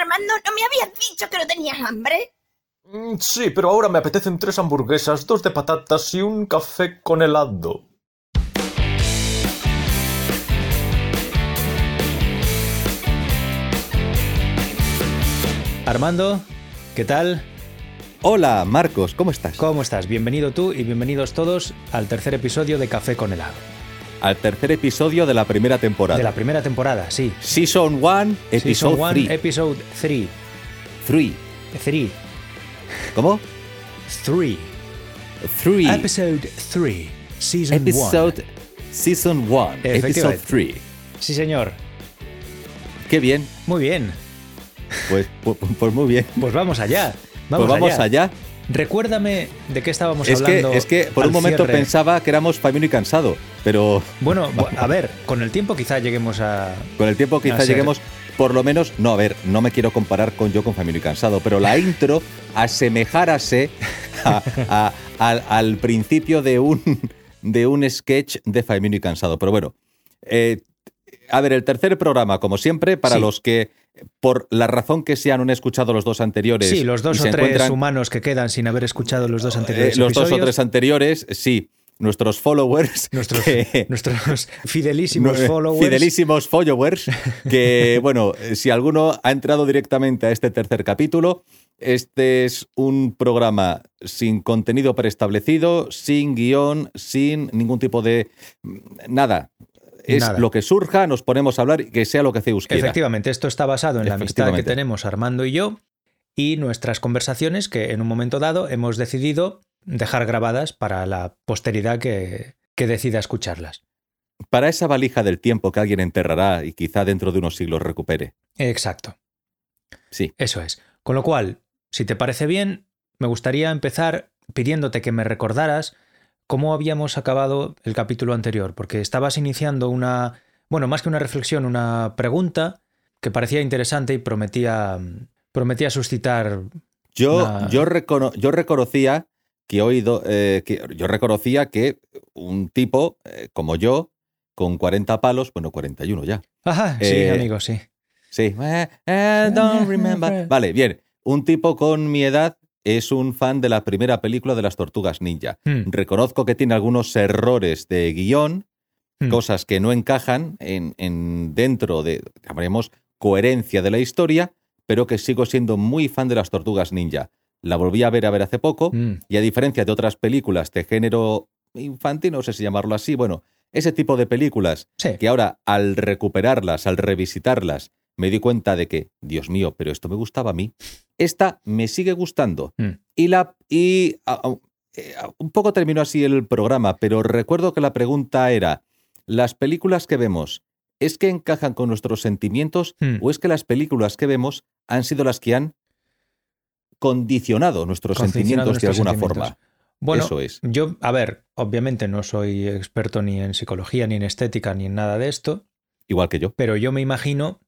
Armando, ¿no me habías dicho que no tenías hambre? Mm, Sí, pero ahora me apetecen tres hamburguesas, dos de patatas y un café con helado. Armando, ¿qué tal? Hola, Marcos, ¿cómo estás? ¿Cómo estás? Bienvenido tú y bienvenidos todos al tercer episodio de Café con helado. Al tercer episodio de la primera temporada. De la primera temporada, sí. Season 1, Season episodio one, 3. Episode 3. 3. 3. ¿Cómo? 3. 3. Episode 3. Season 1. Episode Season 1. Episode Efectivamente. 3. Sí, señor. Qué bien. Muy bien. Pues, pues, pues muy bien. Pues vamos allá. Vamos, pues vamos allá. Recuérdame de qué estábamos Es que, hablando. es que por un momento cierre. pensaba que éramos Famino y Cansado, pero Bueno, bu- a ver, con el tiempo quizá lleguemos a. con el tiempo quizá lleguemos, por lo menos, no, a ver, no me quiero comparar con yo con Famino y Cansado, pero la intro asemejárase a- a- al, al principio de un, de un sketch de Famino y Cansado. Pero bueno, eh, a ver, el tercer programa, como siempre, para Sí. los que, por la razón que sea, no han escuchado los dos anteriores. Sí, los dos o tres humanos que quedan sin haber escuchado los dos eh, anteriores los dos o tres anteriores, sí. Nuestros followers. Nuestros, que- nuestros fidelísimos eh, followers. Fidelísimos followers. Que, bueno, si alguno ha entrado directamente a este tercer capítulo, este es un programa sin contenido preestablecido, sin guion, sin ningún tipo de. Nada. Es Nada. lo que surja, nos ponemos a hablar y que sea lo que Zeus quiera. Efectivamente, esto está basado en la amistad que tenemos Armando y yo y nuestras conversaciones que en un momento dado hemos decidido dejar grabadas para la posteridad que, que decida escucharlas. Para esa valija del tiempo que alguien enterrará y quizá dentro de unos siglos recupere. Exacto, Sí. eso es. Con lo cual, si te parece bien, me gustaría empezar pidiéndote que me recordaras cómo habíamos acabado el capítulo anterior, porque estabas iniciando una, bueno, más que una reflexión, una pregunta que parecía interesante y prometía, prometía suscitar Yo, yo, recono- yo reconocía que he oído, eh, que yo reconocía que un tipo eh, como yo, con 40 palos, bueno, 41 ya. Ajá, sí, Eh, amigo, sí. Sí. Don't remember. Vale, bien. Un tipo con mi edad es un fan de la primera película de las Tortugas Ninja. Hmm, Reconozco que tiene algunos errores de guion, hmm. cosas que no encajan en, en dentro de, llamaremos, coherencia de la historia, pero que sigo siendo muy fan de las Tortugas Ninja. La volví a ver a ver hace poco Mm, y a diferencia de otras películas de género infantil, no sé si llamarlo así, bueno, ese tipo de películas sí. que ahora al recuperarlas, al revisitarlas, me di cuenta de que, Dios mío, pero esto me gustaba a mí. Esta me sigue gustando. Mm. Y la y a- a- eh, a- un poco terminó así el programa, pero recuerdo que la pregunta era, ¿las películas que vemos es que encajan con nuestros sentimientos Mm. o es que las películas que vemos han sido las que han condicionado nuestros Condicionado sentimientos de alguna sentimientos. forma? Bueno, Eso es. yo, a ver, obviamente no soy experto ni en psicología, ni en estética, ni en nada de esto, Igual que yo. pero yo me imagino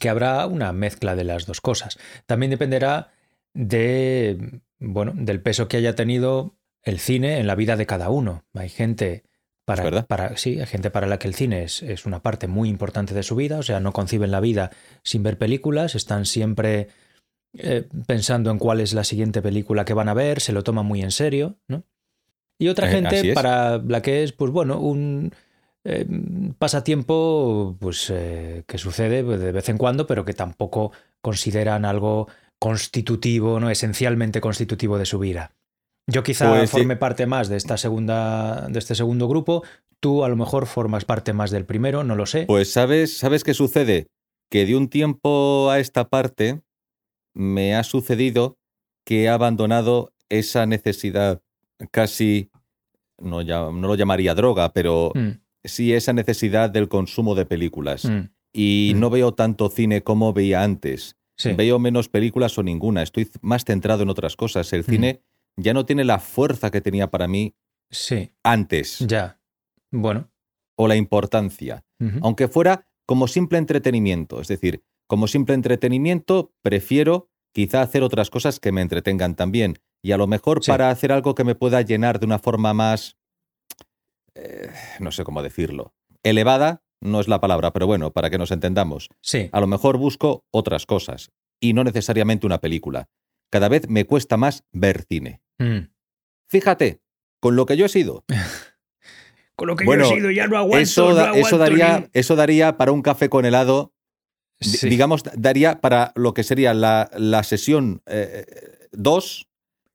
que habrá una mezcla de las dos cosas. También dependerá de, bueno, del peso que haya tenido el cine en la vida de cada uno. Hay gente para, para sí, hay gente para la que el cine es, es una parte muy importante de su vida, o sea, no conciben la vida sin ver películas, están siempre eh, pensando en cuál es la siguiente película que van a ver, se lo toman muy en serio, ¿no? Y otra Eh, gente para la que es, pues bueno, un eh, pasatiempo pues, eh, que sucede pues, de vez en cuando, pero que tampoco consideran algo constitutivo, no esencialmente constitutivo de su vida. Yo quizá Pues sí. forme parte más de esta segunda, de este segundo grupo. Tú a lo mejor formas parte más del primero, no lo sé. Pues sabes, ¿sabes qué sucede? Que de un tiempo a esta parte me ha sucedido que he abandonado esa necesidad casi, no, ya- no lo llamaría droga, pero Mm, sí esa necesidad del consumo de películas. mm, Y Mm. no veo tanto cine como veía antes. sí. Veo menos películas o ninguna. Estoy más centrado en otras cosas. El Mm. cine ya no tiene la fuerza que tenía para mí Sí, antes ya. Bueno. o la importancia. aunque fuera como simple entretenimiento. Es decir, como simple entretenimiento, prefiero quizá hacer otras cosas que me entretengan también. Y a lo mejor Sí. para hacer algo que me pueda llenar de una forma más... eh, no sé cómo decirlo. Elevada no es la palabra, pero bueno, para que nos entendamos. Sí. A lo mejor busco otras cosas. y no necesariamente una película. Cada vez me cuesta más ver cine. Mm. Fíjate, con lo que yo he sido. Con lo que Bueno, yo he sido ya no aguanto. Eso, no da- eso, aguanto daría, ni- eso daría para un café con helado, Sí. digamos, daría para lo que sería la, la sesión 2,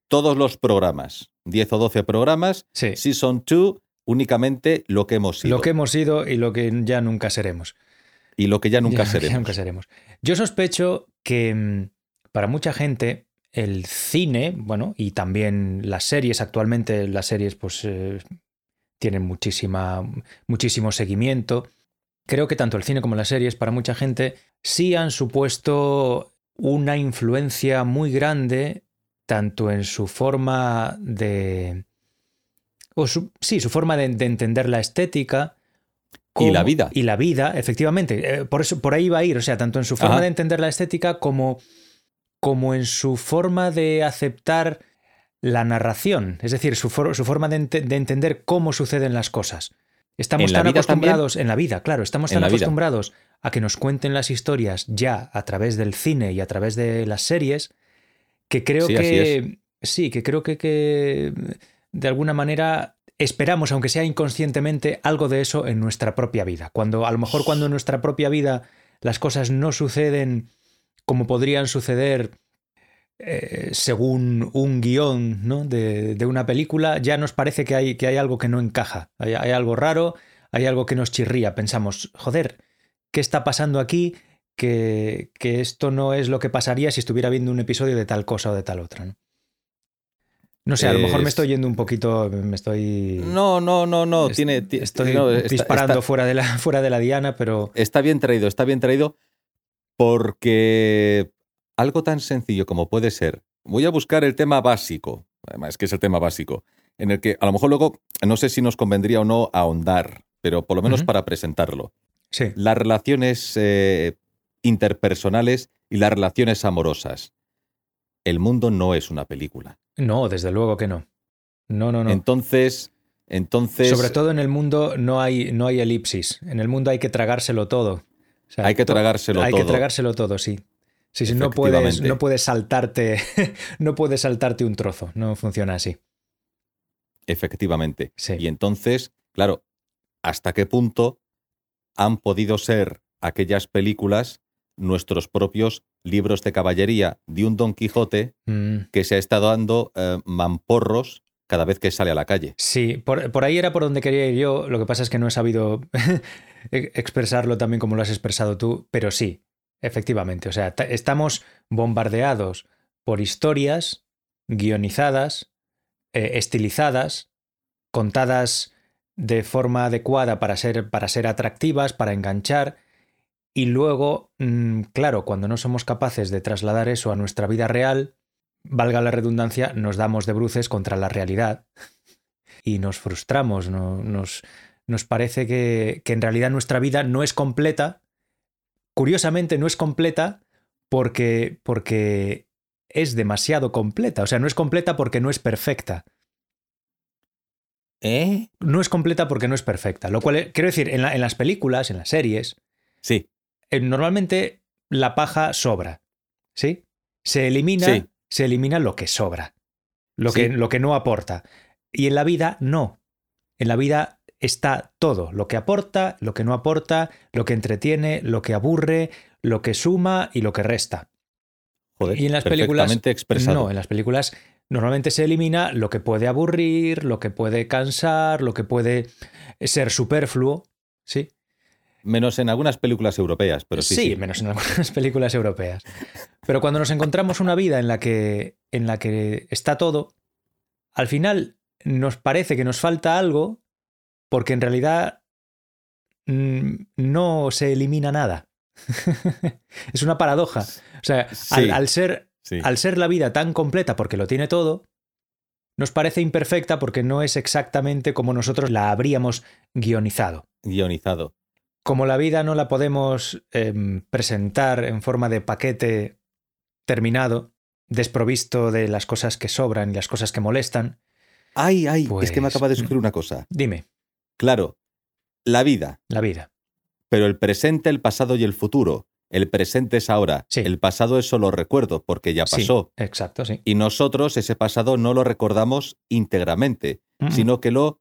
todos los programas, 10 o 12 programas, Sí. Season 2, únicamente lo que hemos sido Lo que hemos sido y lo que ya nunca seremos. y lo que ya nunca Ya- seremos. ya nunca seremos. Yo sospecho que mm, para mucha gente el cine, bueno, y también las series, actualmente las series pues eh, tienen muchísima, muchísimo seguimiento. Creo que tanto el cine como las series para mucha gente sí han supuesto una influencia muy grande tanto en su forma de... O su- sí, su forma de, de entender la estética. Y la vida. Y la vida, efectivamente. Eh, por, eso, por ahí va a ir. O sea, tanto en su forma Ajá. de entender la estética como, como en su forma de aceptar la narración. Es decir, su, for- su forma de, ente- de entender cómo suceden las cosas. Estamos ¿En la tan también? acostumbrados en la vida, claro, estamos tan vida. acostumbrados a que nos cuenten las historias ya a través del cine y a través de las series que creo Sí, que sí, que creo que, que de alguna manera esperamos, aunque sea inconscientemente, algo de eso en nuestra propia vida. Cuando a lo mejor cuando en nuestra propia vida las cosas no suceden como podrían suceder eh, según un guion ¿no? de, una película, ya nos parece que hay, que hay algo que no encaja, hay, algo raro, hay algo que nos chirría. Pensamos, joder, ¿qué está pasando aquí? Que, que esto no es lo que pasaría si estuviera viendo un episodio de tal cosa o de tal otra. No sé, a lo mejor me Es- estoy yendo un poquito, me estoy... No, no, no, no. tiene, ti- estoy no, está- disparando está- Fuera, de la, fuera de la diana, pero... está bien traído, está bien traído porque algo tan sencillo como puede ser, voy a buscar el tema básico, además que es el tema básico, en el que a lo mejor luego no sé si nos convendría o no ahondar, pero por lo menos para presentarlo. Sí, Las relaciones eh, interpersonales y las relaciones amorosas. El mundo no es una película. no, desde luego que no. No, no, no. Entonces, entonces Sobre todo en el mundo no hay, no hay elipsis. En el mundo hay que tragárselo todo. O sea, hay que tragárselo hay todo. que tragárselo todo, sí. Sí, sí, no puedes, no puedes saltarte, no puedes saltarte un trozo. No funciona así. Efectivamente. Sí. Y entonces, claro, ¿hasta qué punto han podido ser aquellas películas nuestros propios libros de caballería de un Don Quijote Mm, que se ha estado dando eh, mamporros cada vez que sale a la calle? sí, por, por ahí era por donde quería ir yo. Lo que pasa es que no he sabido expresarlo también como lo has expresado tú, pero sí, efectivamente. O sea, ta- estamos bombardeados por historias guionizadas, eh, estilizadas, contadas de forma adecuada para ser, para ser atractivas, para enganchar. Y luego, mm, claro, cuando no somos capaces de trasladar eso a nuestra vida real, valga la redundancia, nos damos de bruces contra la realidad y nos frustramos, no- nos, nos parece que, que en realidad nuestra vida no es completa. Curiosamente, no es completa porque, porque es demasiado completa. O sea, no es completa porque no es perfecta. ¿Eh? No es completa porque no es perfecta. Lo cual, eh, quiero decir, en, la- en las películas, en las series, Sí, normalmente la paja sobra. ¿Sí? Se elimina, Sí. se elimina lo que sobra. Lo, Sí. que, lo que no aporta. Y en la vida, no. En la vida está todo. Lo que aporta, lo que no aporta, lo que entretiene, lo que aburre, lo que suma y lo que resta. joder, Y en las películas. expresado. No, en las películas normalmente se elimina lo que puede aburrir, lo que puede cansar, lo que puede ser superfluo. Sí. Menos en algunas películas europeas, pero sí. sí. menos en algunas películas europeas. Pero cuando nos encontramos una vida en la que, en la que está todo, al final nos parece que nos falta algo porque en realidad mm, no se elimina nada. es una paradoja. O sea, al, ser, sí. al ser la vida tan completa porque lo tiene todo, nos parece imperfecta porque no es exactamente como nosotros la habríamos guionizado. Guionizado. Como la vida no la podemos em, presentar en forma de paquete terminado, desprovisto de las cosas que sobran y las cosas que molestan, Ay, ay, es que me Pues- acaba de surgir una cosa. dime, Claro, la vida, la vida. pero el presente, el pasado y el futuro. el presente es ahora, Sí. el pasado es solo recuerdo, porque ya Sí, pasó. exacto, sí. Y nosotros ese pasado no lo recordamos íntegramente, Mm. sino que lo,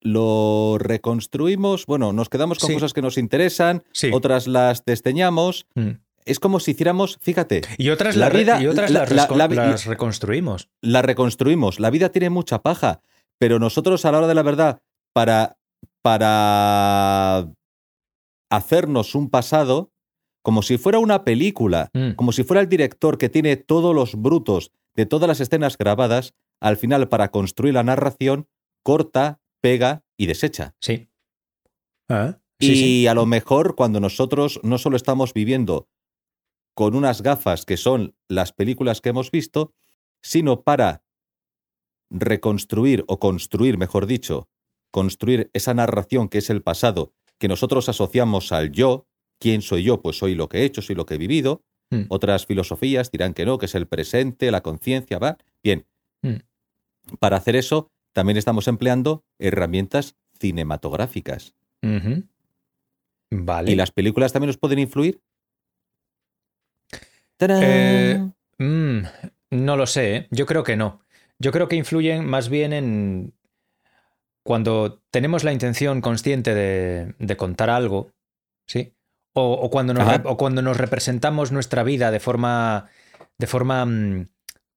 lo reconstruimos, bueno, nos quedamos con Sí. cosas que nos interesan, Sí. otras las desdeñamos. Mm. Es como si hiciéramos, fíjate, Y otras, La vida- y otras la- las, la- las reconstruimos. la reconstruimos. La vida tiene mucha paja, pero nosotros a la hora de la verdad, para, para hacernos un pasado, como si fuera una película, Mm. como si fuera el director que tiene todos los brutos de todas las escenas grabadas, al final para construir la narración, corta, pega y desecha. Sí. Ah, y sí. a lo mejor cuando nosotros no solo estamos viviendo con unas gafas que son las películas que hemos visto, sino para reconstruir o construir, mejor dicho, construir esa narración que es el pasado, que nosotros asociamos al yo, ¿quién soy yo? Pues soy lo que he hecho, soy lo que he vivido. Mm. Otras filosofías dirán que no, que es el presente, la conciencia, ¿va? Bien. Mm. Para hacer eso, también estamos empleando herramientas cinematográficas. Vale. ¿Y las películas también nos pueden influir? Eh, Mm, no lo sé, ¿eh? yo creo que no. Yo creo que influyen más bien en cuando tenemos la intención consciente de, de contar algo, ¿sí? O, o cuando nos, o cuando nos representamos nuestra vida de forma, de forma mm,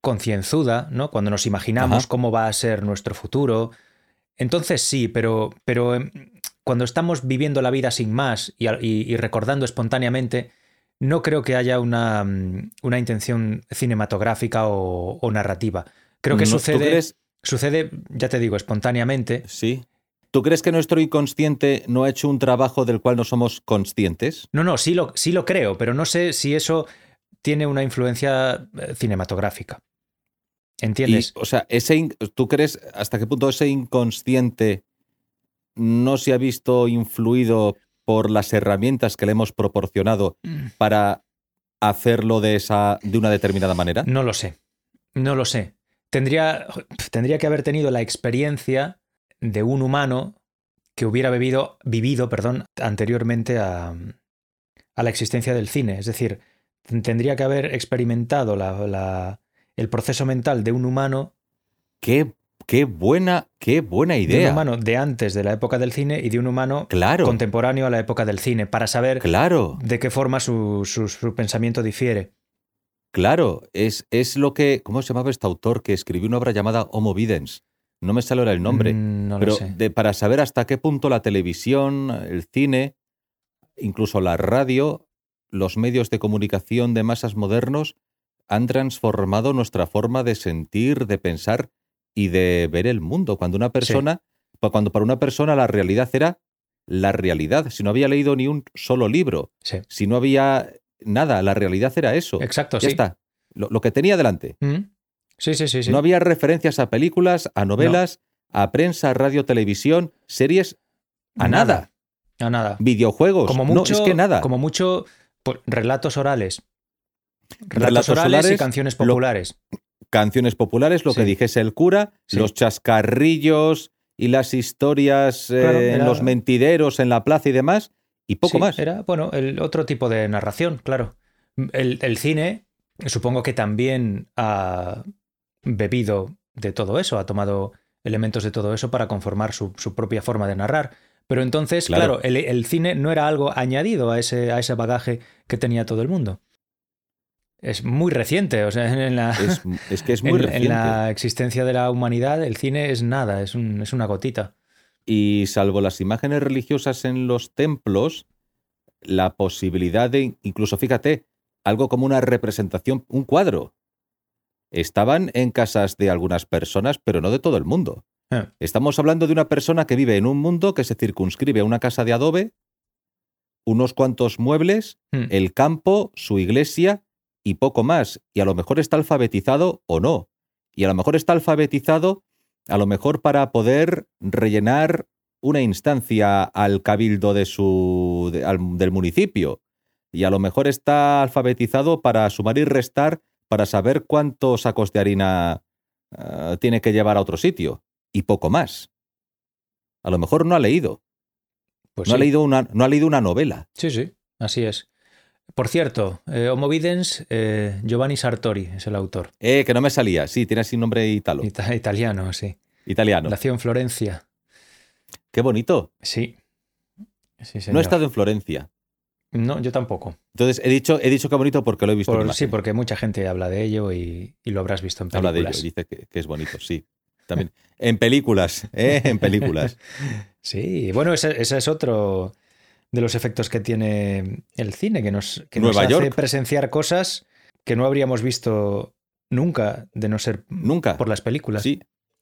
concienzuda, ¿no? Cuando nos imaginamos Ajá. cómo va a ser nuestro futuro. Entonces sí, pero, pero em, cuando estamos viviendo la vida sin más y, a- y- y recordando espontáneamente, no creo que haya una, mm, una intención cinematográfica o, o narrativa. Creo que No, ¿tú sucede, crees- sucede, ya te digo, espontáneamente. Sí. ¿Tú crees que nuestro inconsciente no ha hecho un trabajo del cual no somos conscientes? No, no, sí lo, sí lo creo, pero no sé si eso tiene una influencia eh, cinematográfica. ¿Entiendes? Y, o sea, ese ¿tú crees hasta qué punto ese inconsciente no se ha visto influido por las herramientas que le hemos proporcionado Mm. para hacerlo de esa de una determinada manera? No lo sé. No lo sé. Tendría, tendría que haber tenido la experiencia de un humano que hubiera vivido, vivido perdón, anteriormente a, a la existencia del cine. Es decir, tendría que haber experimentado la- la- el proceso mental de un humano, Qué, qué buena, qué buena de un idea. humano de antes de la época del cine y de un humano Claro, contemporáneo a la época del cine, para saber claro. de qué forma su, su- su pensamiento difiere. Claro, es, es lo que. ¿Cómo se llamaba este autor que escribió una obra llamada Homo Videns? No me sale ahora el nombre. Mm, no lo pero sé. de- para saber hasta qué punto la televisión, el cine, incluso la radio, los medios de comunicación de masas modernos han transformado nuestra forma de sentir, de pensar y de ver el mundo. Cuando una persona, cuando para una persona la realidad era la realidad, si no había leído ni un solo libro, Sí. si no había nada, la realidad era eso. Exacto, ya sí. está. Lo, lo que tenía delante. Mm. Sí, sí, sí, sí. No había referencias a películas, a novelas, a prensa, radio, televisión, series, a nada. A nada. Videojuegos. Como no, mucho, es que nada. Como mucho relatos orales. Relatos, Relatos orales, y canciones lo- populares. Canciones populares, lo que Sí. dijese el cura, Sí. los chascarrillos y las historias eh, en era- los mentideros en la plaza y demás, y poco Sí, más. Era, bueno, el otro tipo de narración, claro. El, el cine, supongo que también ha bebido de todo eso, ha tomado elementos de todo eso para conformar su, su propia forma de narrar. Pero entonces, Claro. claro, el, el cine no era algo añadido a ese, a ese bagaje que tenía todo el mundo. Es muy reciente, o sea, en la, Es, es que es muy en- en reciente. la existencia de la humanidad, el cine es nada, es, un- es una gotita. Y salvo las imágenes religiosas en los templos, la posibilidad de, incluso fíjate, algo como una representación, un cuadro. Estaban en casas de algunas personas, pero no de todo el mundo. Eh. Estamos hablando de una persona que vive en un mundo que se circunscribe a una casa de adobe, unos cuantos muebles, Hmm. el campo, su iglesia y poco más. Y a lo mejor está alfabetizado o no. Y a lo mejor está alfabetizado, a lo mejor para poder rellenar una instancia al cabildo de su, de- al- del municipio. Y a lo mejor está alfabetizado para sumar y restar para saber cuántos sacos de harina ah, tiene que llevar a otro sitio. Y poco más. A lo mejor no ha leído. Pues no, ha leído una, no ha leído una novela. Sí, sí, así es. Por cierto, eh, Homo Videns, eh, Giovanni Sartori es el autor. Eh, que no me salía. Sí, tiene así nombre italo. Ita- italiano, sí. italiano. Nació en Florencia. Qué bonito. Sí. Sí, No señor. he estado en Florencia. No, yo tampoco. Entonces, he dicho, he dicho qué bonito porque lo he visto en Por- imagen. sí, porque mucha gente habla de ello y, y lo habrás visto en Habla de ello, películas. dice que, que es bonito, sí. También. En películas, ¿eh? En películas. Sí, bueno, ese, ese es otro de los efectos que tiene el cine, que nos, que nos Nueva hace presenciar cosas que no habríamos visto nunca, de no ser Nunca. por las películas. Sí,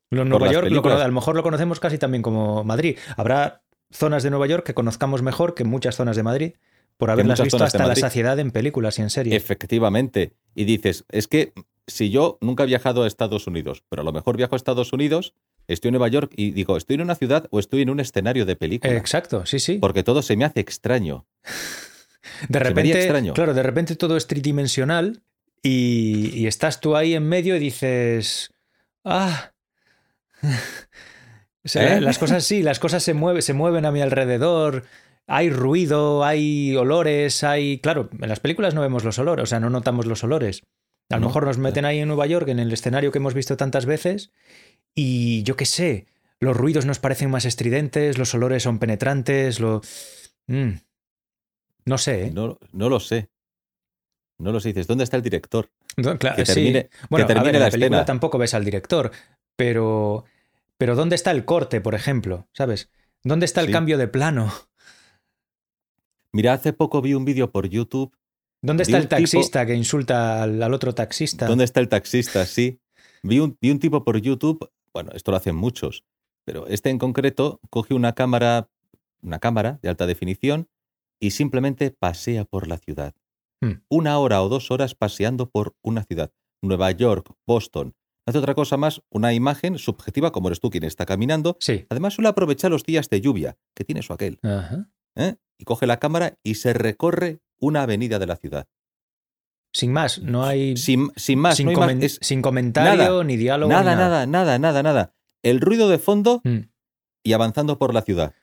Lo- Nueva las York, películas. a lo mejor lo conocemos casi también como Madrid. Habrá zonas de Nueva York que conozcamos mejor que muchas zonas de Madrid por haberlas visto hasta la saciedad en películas y en series. efectivamente. Y dices, es que si yo nunca he viajado a Estados Unidos, pero a lo mejor viajo a Estados Unidos, estoy en Nueva York y digo, ¿estoy en una ciudad o estoy en un escenario de película? Exacto, sí, sí. Porque todo se me hace extraño. De repente, extraño. claro, de repente todo es tridimensional y, y estás tú ahí en medio y dices, ah. O sea, ¿Eh? las cosas sí, las cosas se mueven, se mueven a mi alrededor. Hay ruido, hay olores, hay. Claro, en las películas no vemos los olores, o sea, no notamos los olores. A lo No, mejor nos meten ahí en Nueva York, en el escenario que hemos visto tantas veces, y yo qué sé, los ruidos nos parecen más estridentes, los olores son penetrantes, lo. Mm. No sé, ¿eh? No, no lo sé. No lo sé. Dices, ¿dónde está el director? No, claro, Que sí. termine, Bueno, que a en la, la película escena. tampoco ves al director, pero, pero ¿dónde está el corte, por ejemplo? ¿Sabes? ¿Dónde está el Sí. cambio de plano? Mira, hace poco vi un vídeo por YouTube. ¿Dónde está el tipo- taxista que insulta al, al otro taxista? ¿Dónde está el taxista? Sí. Vi un, vi un tipo por YouTube, bueno, esto lo hacen muchos, pero este en concreto coge una cámara, una cámara de alta definición y simplemente pasea por la ciudad. Hmm. Una hora o dos horas paseando por una ciudad. Nueva York, Boston. No hace otra cosa más, una imagen subjetiva como eres tú quien está caminando. Sí. Además suele aprovechar los días de lluvia, que tiene su aquel. Ajá. ¿eh? Y coge la cámara y se recorre una avenida de la ciudad. Sin más, no hay. Sin, sin más, sin, no más. Es- sin comentario, nada, ni diálogo. Nada, ni nada, nada, nada, nada. El ruido de fondo Mm. y avanzando por la ciudad.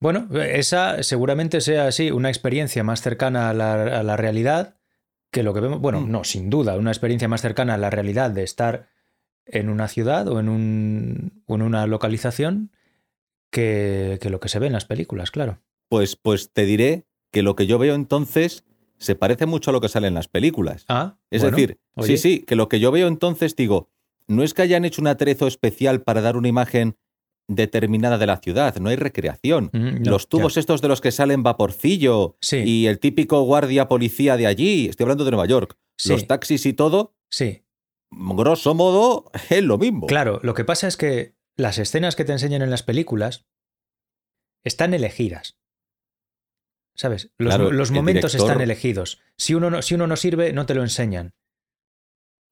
Bueno, esa seguramente sea así, una experiencia más cercana a la, a la realidad que lo que vemos. Bueno, Mm. no, sin duda, una experiencia más cercana a la realidad de estar en una ciudad o en, un, o en una localización que, que lo que se ve en las películas, claro. Pues, pues te diré que lo que yo veo entonces se parece mucho a lo que sale en las películas. Ah, es bueno, decir, oye, sí, sí, que lo que yo veo entonces digo, no es que hayan hecho un atrezo especial para dar una imagen determinada de la ciudad, no hay recreación. mm, no, los tubos ya. estos de los que salen vaporcillo Sí, y el típico guardia policía de allí, estoy hablando de Nueva York, sí, los taxis y todo, sí. grosso modo, es lo mismo. Claro, lo que pasa es que las escenas que te enseñan en las películas están elegidas. ¿Sabes? Los, Claro, los el momentos director- están elegidos. Si uno, no, si uno no sirve, no te lo enseñan.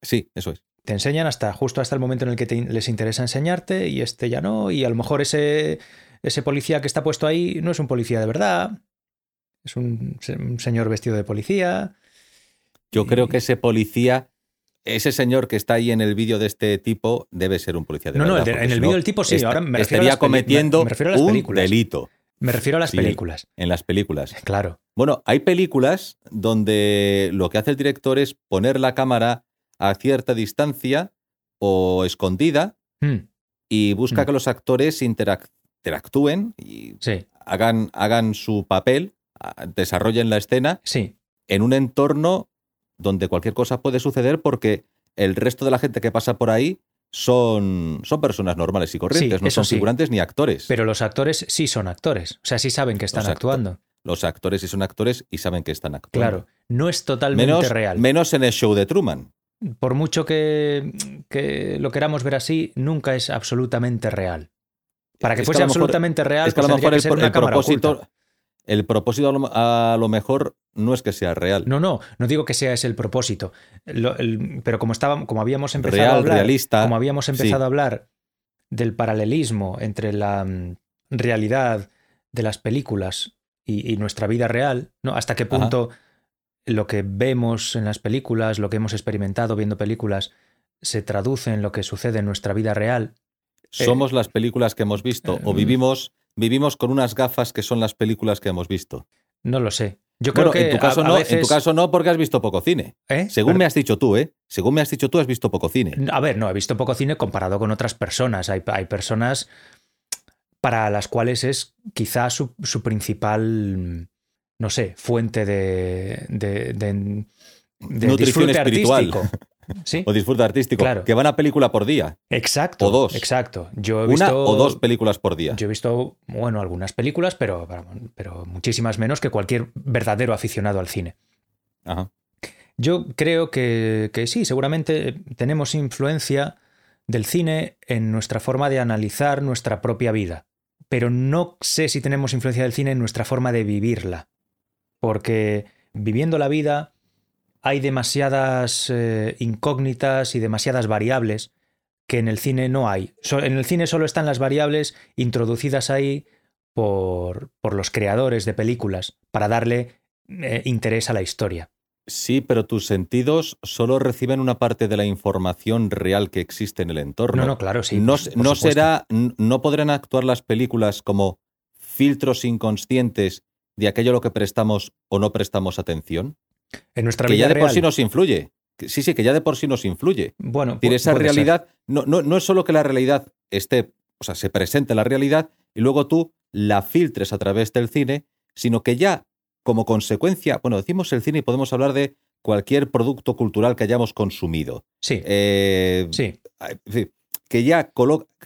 Sí, eso es. Te enseñan hasta justo hasta el momento en el que te- les interesa enseñarte y este ya no. Y a lo mejor ese, ese policía que está puesto ahí no es un policía de verdad. Es un, se- un señor vestido de policía. Yo Y- creo que ese policía, ese señor que está ahí en el vídeo de este tipo, debe ser un policía de No, no, verdad. de- porque en el no, vídeo del tipo sí, ahora me refiero a estaría las peli- cometiendo me- me refiero a las un películas. delito Me refiero a las Sí. películas. en las películas. Claro. Bueno, hay películas donde lo que hace el director es poner la cámara a cierta distancia o escondida Mm, y busca Mm. que los actores interac- interactúen y sí, hagan, hagan su papel, desarrollen la escena sí. en un entorno donde cualquier cosa puede suceder porque el resto de la gente que pasa por ahí son, son personas normales y corrientes, Sí, no son sí. figurantes ni actores. Pero los actores sí son actores. O sea, sí saben que están Los acto- actuando. Los actores sí son actores y saben que están actuando. Claro. No es totalmente Menos, real. menos en el show de Truman. Por mucho que, que lo queramos ver así, nunca es absolutamente real. Para que Es que fuese mejor- absolutamente real, es que a pues lo mejor el, el cámara propósito, oculta. El propósito a lo, a lo mejor no es que sea real. No, no, no digo que sea ese el propósito. Lo- el- pero como estábamos, como habíamos empezado Real, a hablar, realista, como habíamos empezado sí. a hablar del paralelismo entre la mm, realidad de las películas y, y nuestra vida real, ¿no? Hasta qué Ajá. punto lo que vemos en las películas, lo que hemos experimentado viendo películas, se traduce en lo que sucede en nuestra vida real. Somos las películas que hemos visto o eh, vivimos, vivimos con unas gafas que son las películas que hemos visto. No lo sé. Yo creo Bueno, que en tu caso a- a no, en tu caso no, porque has visto poco cine. ¿Eh? Según Pero- me has dicho tú, ¿eh? Según me has dicho tú, has visto poco cine. A ver, no, he visto poco cine comparado con otras personas. Hay, hay personas para las cuales es quizá su, su principal, no sé, fuente de, de, de- de Nutrición disfrute espiritual. artístico. Sí, O disfrute artístico. Claro. Que van a película por día. exacto. o dos. Exacto. Yo he Una visto, o dos películas por día. Yo he visto, bueno, algunas películas, pero, pero muchísimas menos que cualquier verdadero aficionado al cine. Ajá. Yo creo que, que sí, seguramente tenemos influencia del cine en nuestra forma de analizar nuestra propia vida, pero no sé si tenemos influencia del cine en nuestra forma de vivirla, porque viviendo la vida hay demasiadas eh, incógnitas y demasiadas variables que en el cine no hay. So- en el cine solo están las variables introducidas ahí por, por los creadores de películas para darle eh, interés a la historia. Sí, pero tus sentidos solo reciben una parte de la información real que existe en el entorno. No, no, claro, sí. no, por- por no supuesto. será, no podrán actuar las películas como filtros inconscientes de aquello a lo que prestamos o no prestamos atención. En nuestra Que vida ya de por sí nos influye. Sí, sí, que ya de por sí nos influye. Bueno, pu- esa realidad, no, no, no es solo que la realidad esté, o sea, se presente la realidad y luego tú la filtres a través del cine, sino que ya como consecuencia, bueno, decimos el cine y podemos hablar de cualquier producto cultural que hayamos consumido. Sí, Eh, sí. que ya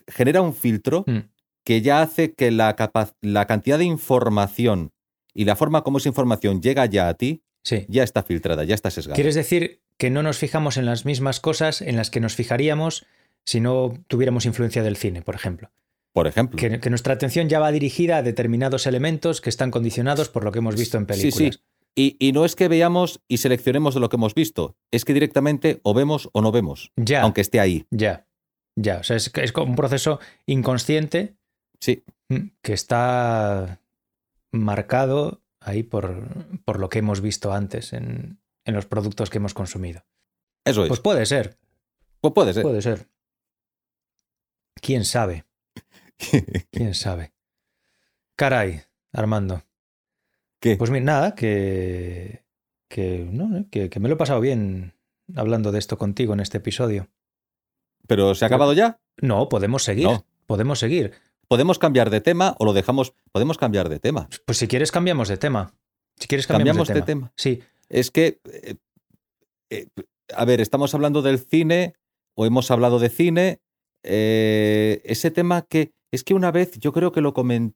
genera un filtro Mm. que ya hace que la, la cantidad de información y la forma como esa información llega ya a ti, Sí. ya está filtrada, ya está sesgada. ¿Quieres decir que no nos fijamos en las mismas cosas en las que nos fijaríamos si no tuviéramos influencia del cine, por ejemplo? Por ejemplo. Que, que nuestra atención ya va dirigida a determinados elementos que están condicionados por lo que hemos visto en Sí, películas. sí. Y, y no es que veamos y seleccionemos de lo que hemos visto, es que directamente o vemos o no vemos, Ya, aunque esté ahí. ya, ya. O sea, es, es como un proceso inconsciente Sí, que está marcado ahí por, por lo que hemos visto antes en, en los productos que hemos consumido. eso es. Pues puede ser, Pues puede ser. puede ser. ¿Quién sabe? ¿Quién sabe? Caray, Armando. ¿Qué? Pues mira, nada, que, que, no, que, que me lo he pasado bien hablando de esto contigo en este episodio. ¿Pero se ha acabado ya? No, podemos seguir. No. Podemos seguir. ¿Podemos cambiar de tema o lo dejamos? Podemos cambiar de tema. Pues si quieres cambiamos de tema. Si quieres cambiamos, Cambiamos de tema. Sí, Es que, eh, eh, a ver, estamos hablando del cine o hemos hablado de cine. eh, ese tema que es que una vez yo creo que lo comenté,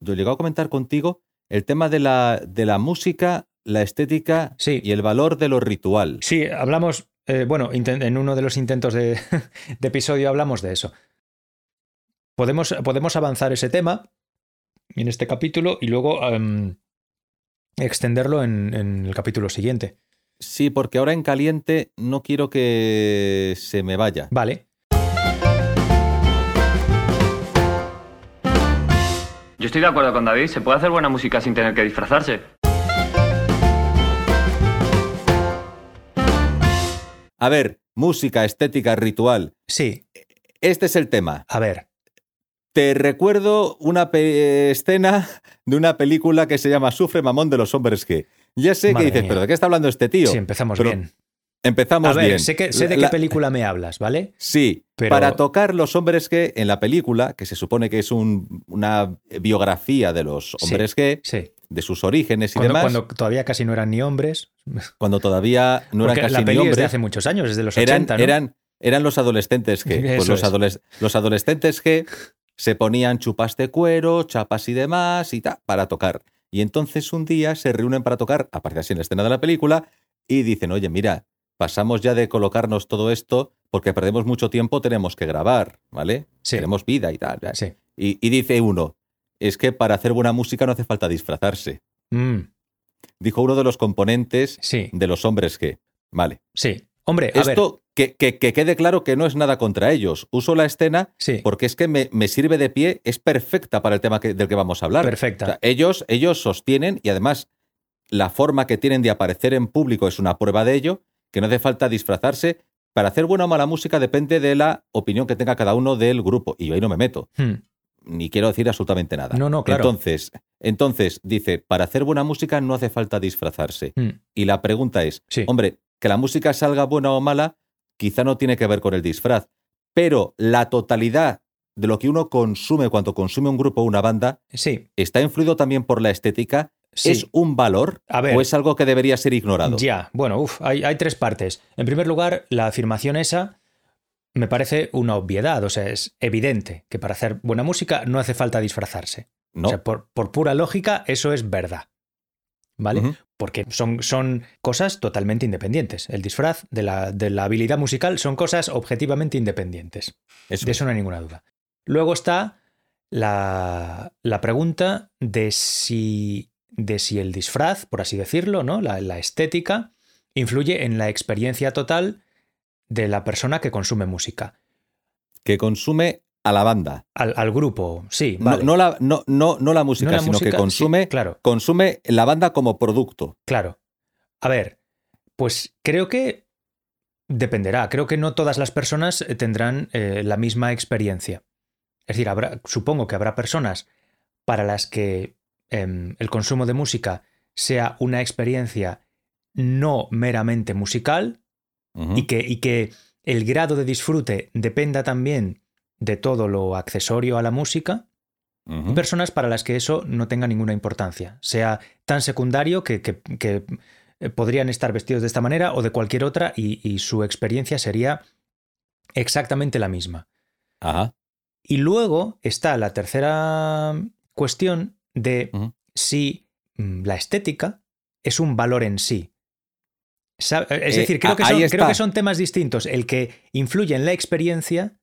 lo he llegado a comentar contigo, el tema de la, de la música, la estética Sí. y el valor de lo ritual. sí, hablamos, eh, bueno, en uno de los intentos de, de episodio hablamos de eso. Podemos, podemos avanzar ese tema en este capítulo y luego em, extenderlo en, en el capítulo siguiente. Sí, porque ahora en caliente no quiero que se me vaya. Vale, Yo estoy de acuerdo con David, se puede hacer buena música sin tener que disfrazarse. A ver, música, estética, ritual. sí, Este es el tema. a ver, Te recuerdo una pe- escena de una película que se llama Sufre mamón de los hombres que. Ya sé Madre que dices, mía. pero ¿de qué está hablando este tío? sí, empezamos Pero bien. Empezamos A ver, bien. sé, que, sé de La- qué película me hablas, ¿vale? Sí, Pero- para tocar los hombres que en la película, que se supone que es un- una biografía de los hombres que, Sí. de sus orígenes y Cuando, demás, cuando cuando, todavía casi no eran ni hombres. todavía no eran casi la ni peli es de hombres, hace muchos años, es de los eran, 80, ¿no? eran, eran los adolescentes que, pues los, es. adoles- los adolescentes que se ponían chupas de cuero, chapas y demás y tal, para tocar. Y entonces un día se reúnen para tocar, aparece así en la escena de la película, y dicen, oye, mira, pasamos ya de colocarnos todo esto porque perdemos mucho tiempo, tenemos que grabar, ¿vale? Sí. Tenemos vida y tal. Sí. Y, y dice uno, es que para hacer buena música no hace falta disfrazarse. Mm, Dijo uno de los componentes sí, de los hombres que, vale. sí. Hombre, a ver. Esto, que, que- que quede claro que no es nada contra ellos. Uso la escena Sí, porque es que me, me sirve de pie, es perfecta para el tema que- del que vamos a hablar. perfecta. O sea, ellos, ellos sostienen, y además la forma que tienen de aparecer en público es una prueba de ello, que no hace falta disfrazarse. Para hacer buena o mala música depende de la opinión que tenga cada uno del grupo, y yo ahí no me meto. Hmm, ni quiero decir absolutamente nada. No, no, claro. Entonces, entonces dice, para hacer buena música no hace falta disfrazarse. Mm, Y la pregunta es, Sí. hombre, que la música salga buena o mala, quizá no tiene que ver con el disfraz, pero la totalidad de lo que uno consume cuando consume un grupo o una banda sí, está influido también por la estética. sí. ¿Es un valor A ver. o es algo que debería ser ignorado? Ya, bueno, uf, hay, hay tres partes. En primer lugar, la afirmación esa me parece una obviedad, o sea, es evidente que para hacer buena música no hace falta disfrazarse. No. O sea, por, por pura lógica, eso es verdad. ¿Vale? Porque son, son cosas totalmente independientes. El disfraz de la, de la habilidad musical son cosas objetivamente independientes. Eso De es. eso no hay ninguna duda. Luego está la, la pregunta de si, de si el disfraz, por así decirlo, ¿no? la, la estética, influye en la experiencia total de la persona que consume música. Que consume a la banda. Al, al grupo, sí, No- vale. No, la, no, no, no la música, No la sino música, que sí, consume, claro. consume la banda como producto. Claro. A ver, pues creo que dependerá. Creo que no todas las personas eh, tendrán eh, la misma experiencia. Es decir, habrá, supongo que habrá personas para las que em, el consumo de música sea una experiencia no meramente musical y, que, y que el grado de disfrute dependa también de todo lo accesorio a la música y personas para las que eso no tenga ninguna importancia, sea tan secundario que, que- que, eh, podrían estar vestidos de esta manera o de cualquier otra y, y su experiencia sería exactamente la misma. Ajá. Y luego está la tercera cuestión de si mm, la estética es un valor en sí. Sa- Es Eh, decir, creo que, son, creo que son temas distintos, el que influye en la experiencia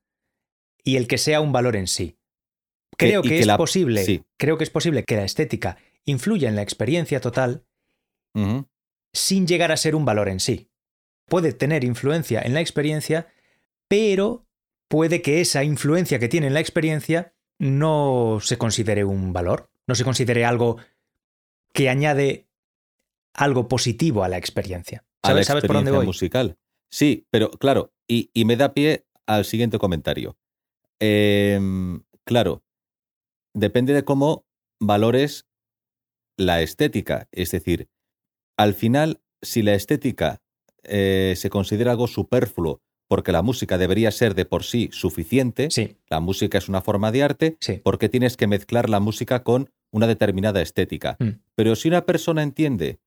y el que sea un valor en sí. Creo que, que es la- posible, sí. creo que es posible que la estética influya en la experiencia total sin llegar a ser un valor en sí. Puede tener influencia en la experiencia, pero puede que esa influencia que tiene en la experiencia no se considere un valor, no se considere algo que añade algo positivo a la experiencia. a la ¿Sabes, ¿Sabes por dónde experiencia voy? musical. Sí, pero claro, y, y me da pie al siguiente comentario. Em, claro, depende de cómo valores la estética. Es decir, al final, si la estética eh, se considera algo superfluo porque la música debería ser de por sí suficiente, Sí, la música es una forma de arte, sí. ¿por qué tienes que mezclar la música con una determinada estética? Mm. Pero si una persona entiende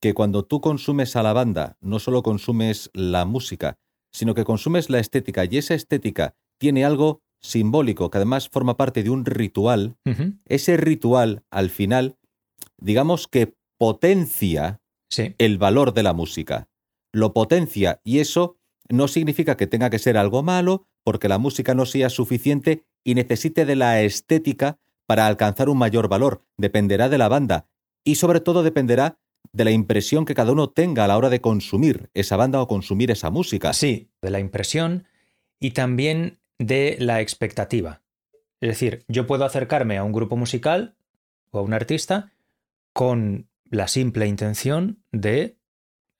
que cuando tú consumes a la banda, no solo consumes la música, sino que consumes la estética y esa estética tiene algo simbólico que además forma parte de un ritual, ese ritual al final, digamos que potencia Sí, el valor de la música. Lo potencia y eso no significa que tenga que ser algo malo porque la música no sea suficiente y necesite de la estética para alcanzar un mayor valor. Dependerá de la banda y sobre todo dependerá de la impresión que cada uno tenga a la hora de consumir esa banda o consumir esa música. sí, de la impresión y también de la expectativa. Es decir, yo puedo acercarme a un grupo musical o a un artista con la simple intención de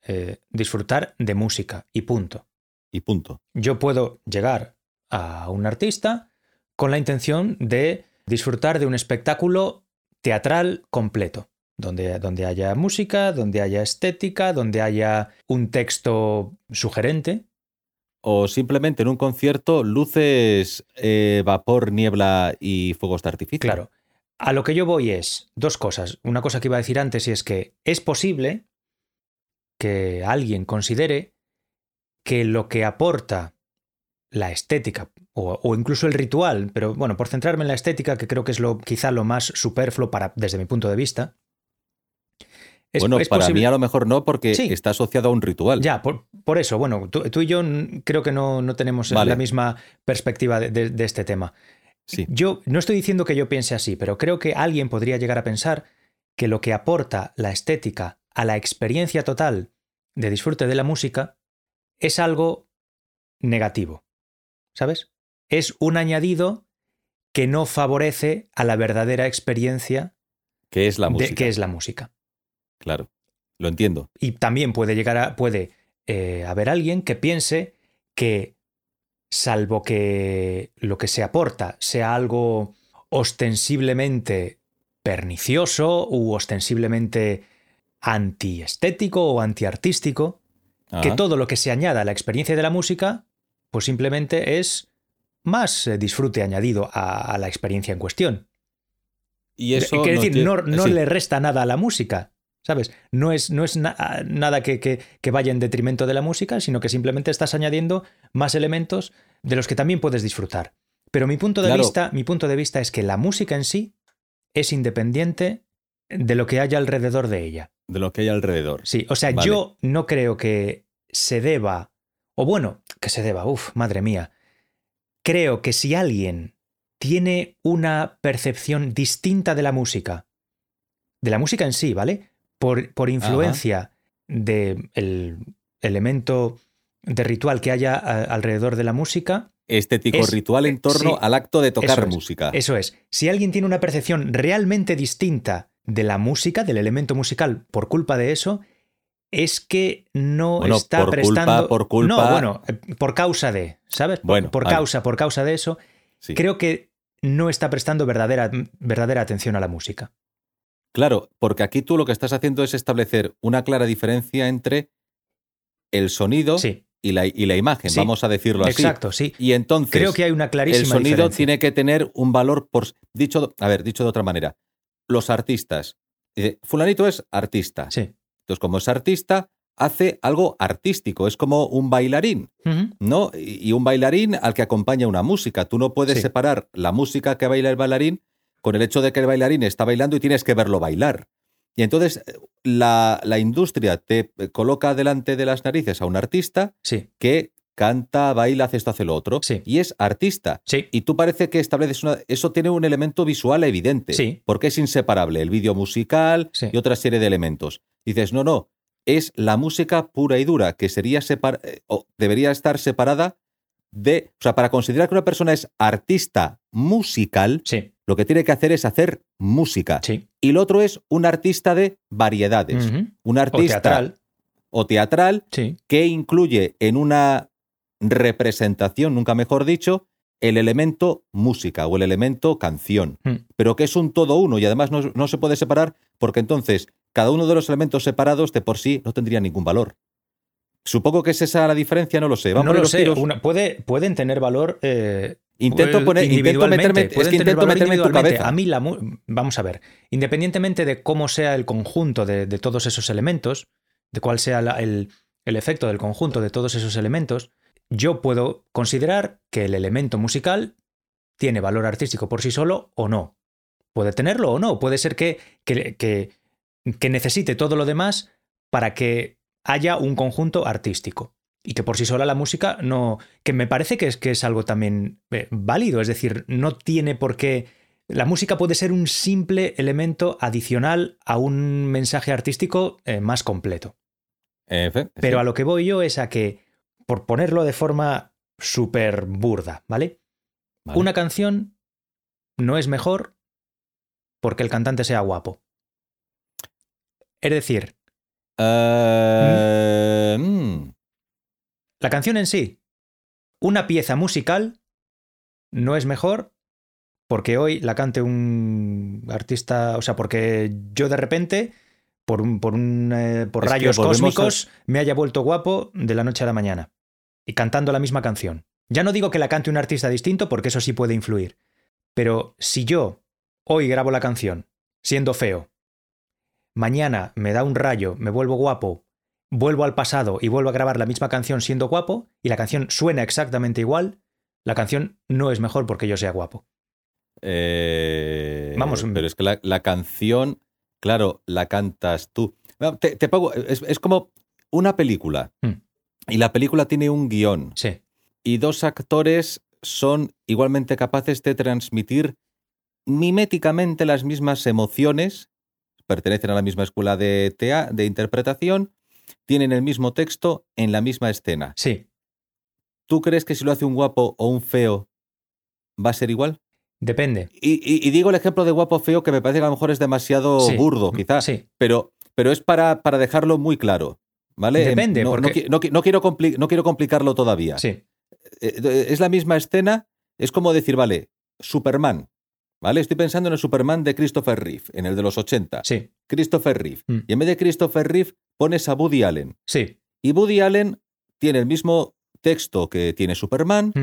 eh, disfrutar de música y punto. Y punto. Yo puedo llegar a un artista con la intención de disfrutar de un espectáculo teatral completo, donde, donde haya música, donde haya estética, donde haya un texto sugerente. O simplemente en un concierto luces, eh, vapor, niebla y fuegos de artificio. Claro. A lo que yo voy es dos cosas. Una cosa que iba a decir antes y es que es posible que alguien considere que lo que aporta la estética o, o incluso el ritual, pero bueno, por centrarme en la estética, que creo que es lo quizá lo más superfluo para, desde mi punto de vista. Es- bueno, es para posible- mí a lo mejor no porque Sí. está asociado a un ritual. Ya, por, por eso, bueno, tú, tú y yo creo que no, no tenemos Vale. la misma perspectiva de- de- de este tema. Sí. Yo no estoy diciendo que yo piense así, pero creo que alguien podría llegar a pensar que lo que aporta la estética a la experiencia total de disfrute de la música es algo negativo. ¿Sabes? Es un añadido que no favorece a la verdadera experiencia Que es la de música. que es la música. Claro. Lo entiendo. Y también puede llegar a. puede eh, haber alguien que piense que, salvo que lo que se aporta sea algo ostensiblemente pernicioso u ostensiblemente antiestético o antiartístico, que todo lo que se añada a la experiencia de la música, pues simplemente es más eh, disfrute añadido a, a la experiencia en cuestión. Y eso Quiero nos decir, no, no sí. le resta nada a la música, ¿sabes? No es, no es na- nada que, que- que vaya en detrimento de la música, sino que simplemente estás añadiendo más elementos de los que también puedes disfrutar. Pero mi punto de, Claro. vista, mi punto de vista es que la música en sí es independiente de lo que haya alrededor de ella. de lo que hay alrededor. Sí, o sea, Vale. yo no creo que se deba, o bueno, que se deba, uff, madre mía. Creo que si alguien tiene una percepción distinta de la música, de la música en sí, ¿vale? Por, por influencia del elemento de ritual que haya a- alrededor de la música, Estético Es- ritual en torno sí, al acto de tocar eso es, música. Eso es. Si alguien tiene una percepción realmente distinta de la música, del elemento musical, por culpa de eso, es que no Bueno, está por culpa- prestando. por culpa- No, bueno, eh, por causa de. ¿Sabes? Por- Bueno, por causa, por causa de eso, Sí. creo que no está prestando verdadera, verdadera atención a la música. Claro, porque aquí tú lo que estás haciendo es establecer una clara diferencia entre el sonido Sí, y, la, y la imagen, Sí. vamos a decirlo así. exacto, sí. Y entonces Creo que hay una clarísima el sonido diferencia. tiene que tener un valor por dicho, a ver, dicho de otra manera. Los artistas, eh, fulanito es artista. Sí. Entonces, como es artista, hace algo artístico, es como un bailarín. ¿no? Y y un bailarín al que acompaña una música. Tú no puedes Sí. separar la música que baila el bailarín con el hecho de que el bailarín está bailando y tienes que verlo bailar. Y entonces la, la industria te coloca delante de las narices a un artista Sí, que canta, baila, hace esto, hace lo otro. Sí. Y es artista. sí. Y tú parece que estableces una... Eso tiene un elemento visual evidente. Sí. Porque es inseparable. El vídeo musical y otra serie de elementos. Dices, no, no. Es la música pura y dura, que sería separ eh, o debería estar separada de. O sea, para considerar que una persona es artista musical, Sí, lo que tiene que hacer es hacer música. sí. Y lo otro es un artista de variedades. Un O artista teatral. o teatral Sí, que incluye en una representación, nunca mejor dicho, el elemento música o el elemento canción, Mm. pero que es un todo uno y además no, no se puede separar porque entonces cada uno de los elementos separados de por sí no tendría ningún valor. Supongo que es esa la diferencia, no lo sé. Vamos no lo sé. tiros. una- puede, pueden tener valor. eh, Intento, poner, intento individualmente, meterme, es que intento meterme en tu individualmente. cabeza. A mí la vamos a ver, independientemente de cómo sea el conjunto de, de todos esos elementos, de cuál sea la- el, el efecto del conjunto de todos esos elementos, yo puedo considerar que el elemento musical tiene valor artístico por sí solo o no. Puede tenerlo o no. Puede ser que, que, que- que necesite todo lo demás para que haya un conjunto artístico. Y que por sí sola la música no. que me parece que es, que es algo también eh, válido. Es decir, no tiene por qué. La música puede ser un simple elemento adicional a un mensaje artístico eh, más completo. Fe- Pero sí. a lo que voy yo es a que, por ponerlo de forma súper burda, ¿vale? Vale. Una canción no es mejor porque el cantante sea guapo. Es decir, Eh, mm, la canción en sí, una pieza musical, no es mejor porque hoy la cante un artista, o sea, porque yo de repente, por, un, por, un, eh, por rayos a- cósmicos, me haya vuelto guapo de la noche a la mañana y cantando la misma canción. Ya no digo que la cante un artista distinto porque eso sí puede influir, pero si yo hoy grabo la canción siendo feo, mañana me da un rayo, me vuelvo guapo, vuelvo al pasado y vuelvo a grabar la misma canción siendo guapo y la canción suena exactamente igual, la canción no es mejor porque yo sea guapo. eh, Vamos, Pero es que la, la canción, claro, la cantas tú. Te, te pongo- es, es como una película. Hmm. Y la película tiene un guion. Sí, y dos actores son igualmente capaces de transmitir miméticamente las mismas emociones, pertenecen a la misma escuela de, tea, de interpretación, tienen el mismo texto en la misma escena. sí, ¿Tú crees que si lo hace un guapo o un feo va a ser igual? depende. Y, y- y digo el ejemplo de guapo feo que me parece que a lo mejor es demasiado Sí. burdo, quizás, Sí, pero, pero es para, para dejarlo muy claro. ¿Vale? Depende, no, porque- no no quiero compli- no quiero complicarlo todavía. sí, eh, es la misma escena, es como decir, vale, Superman, ¿Vale? Estoy pensando en el Superman de Christopher Reeve, en el de los 80. Sí, Christopher Reeve. Mm. Y en vez de Christopher Reeve pones a Woody Allen. sí. Y Woody Allen tiene el mismo texto que tiene Superman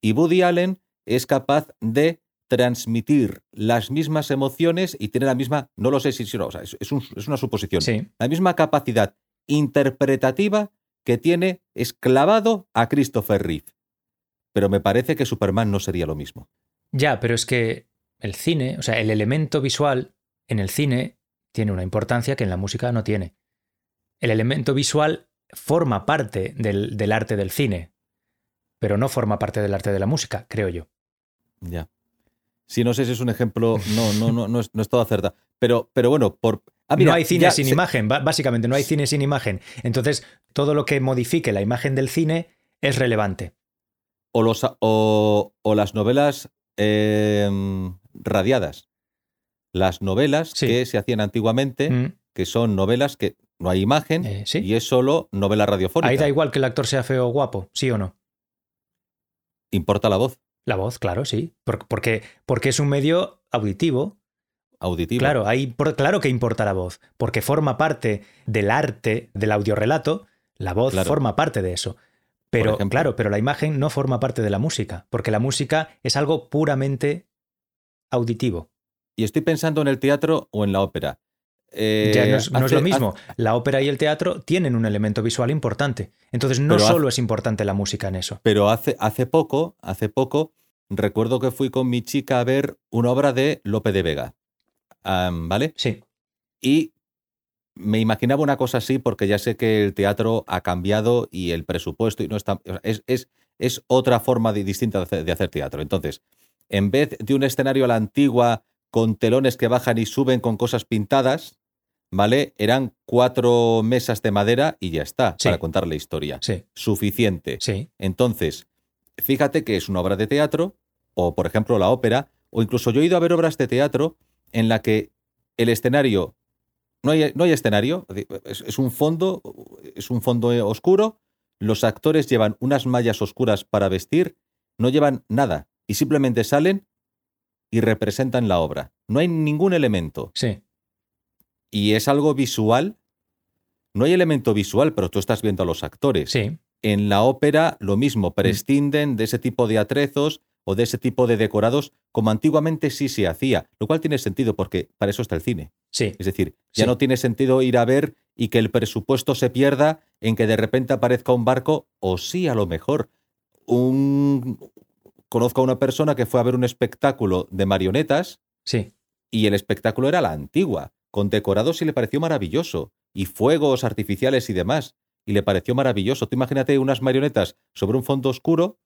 y Woody Allen es capaz de transmitir las mismas emociones y tiene la misma, no lo sé si si no, o sea, es, es un- es una suposición, Sí. la misma capacidad interpretativa que tiene esclavado a Christopher Reeve. Pero me parece que Superman no sería lo mismo. Ya, pero es que el cine, o sea, el elemento visual en el cine tiene una importancia que en la música no tiene. El elemento visual forma parte del, del arte del cine, pero no forma parte del arte de la música, creo yo. Ya. Si no sé si es un ejemplo, no, no, no, no es, no es todo acertado. Pero, pero bueno, por. Ah, mira, no hay cine ya sin imagen, básicamente no hay cine sin imagen. Entonces, todo lo que modifique la imagen del cine es relevante. O, los, o, o las novelas eh, radiadas. Las novelas Sí. que se hacían antiguamente, Mm, que son novelas que no hay imagen eh, sí. y es solo novela radiofónica. Ahí da igual que el actor sea feo o guapo, sí o no. Importa la voz La voz, claro, sí. Por- Porque, porque es un medio auditivo. auditiva. Claro, por- claro que importa la voz, porque forma parte del arte del audiorelato. La voz Claro. forma parte de eso. Pero, claro, pero la imagen no forma parte de la música, porque la música es algo puramente auditivo. Y estoy pensando en el teatro o en la ópera. Eh, Ya no es, no es hace- lo mismo. La ópera y el teatro tienen un elemento visual importante. Entonces no hace- solo es importante la música en eso. Pero hace, hace poco, hace poco, recuerdo que fui con mi chica a ver una obra de Lope de Vega. ¿Vale? Sí, Y me imaginaba una cosa así porque ya sé que el teatro ha cambiado y el presupuesto y no está. Es, es, es otra forma de- distinta de hacer, de hacer teatro. Entonces, en vez de un escenario a la antigua con telones que bajan y suben con cosas pintadas, ¿vale? Eran cuatro mesas de madera y ya está, Sí. para contar la historia. sí, Suficiente. sí. Entonces, fíjate que es una obra de teatro, o por ejemplo la ópera, o incluso yo he ido a ver obras de teatro en la que el escenario, no hay, no hay escenario, es, es un fondo, es un fondo oscuro, los actores llevan unas mallas oscuras para vestir, no llevan nada, y simplemente salen y representan la obra. No hay ningún elemento. sí. Y es algo visual. No hay elemento visual, pero tú estás viendo a los actores. Sí, En la ópera lo Mm. mismo, prescinden de ese tipo de atrezos o de ese tipo de decorados como antiguamente sí se hacía, lo cual tiene sentido porque para eso está el cine. sí. Es decir, ya Sí. no tiene sentido ir a ver y que el presupuesto se pierda en que de repente aparezca un barco o sí, a lo mejor. Un... Conozco a una persona que fue a ver un espectáculo de marionetas Sí, y el espectáculo era la antigua, con decorados y le pareció maravilloso, y fuegos artificiales y demás, y le pareció maravilloso. Tú imagínate unas marionetas sobre un fondo oscuro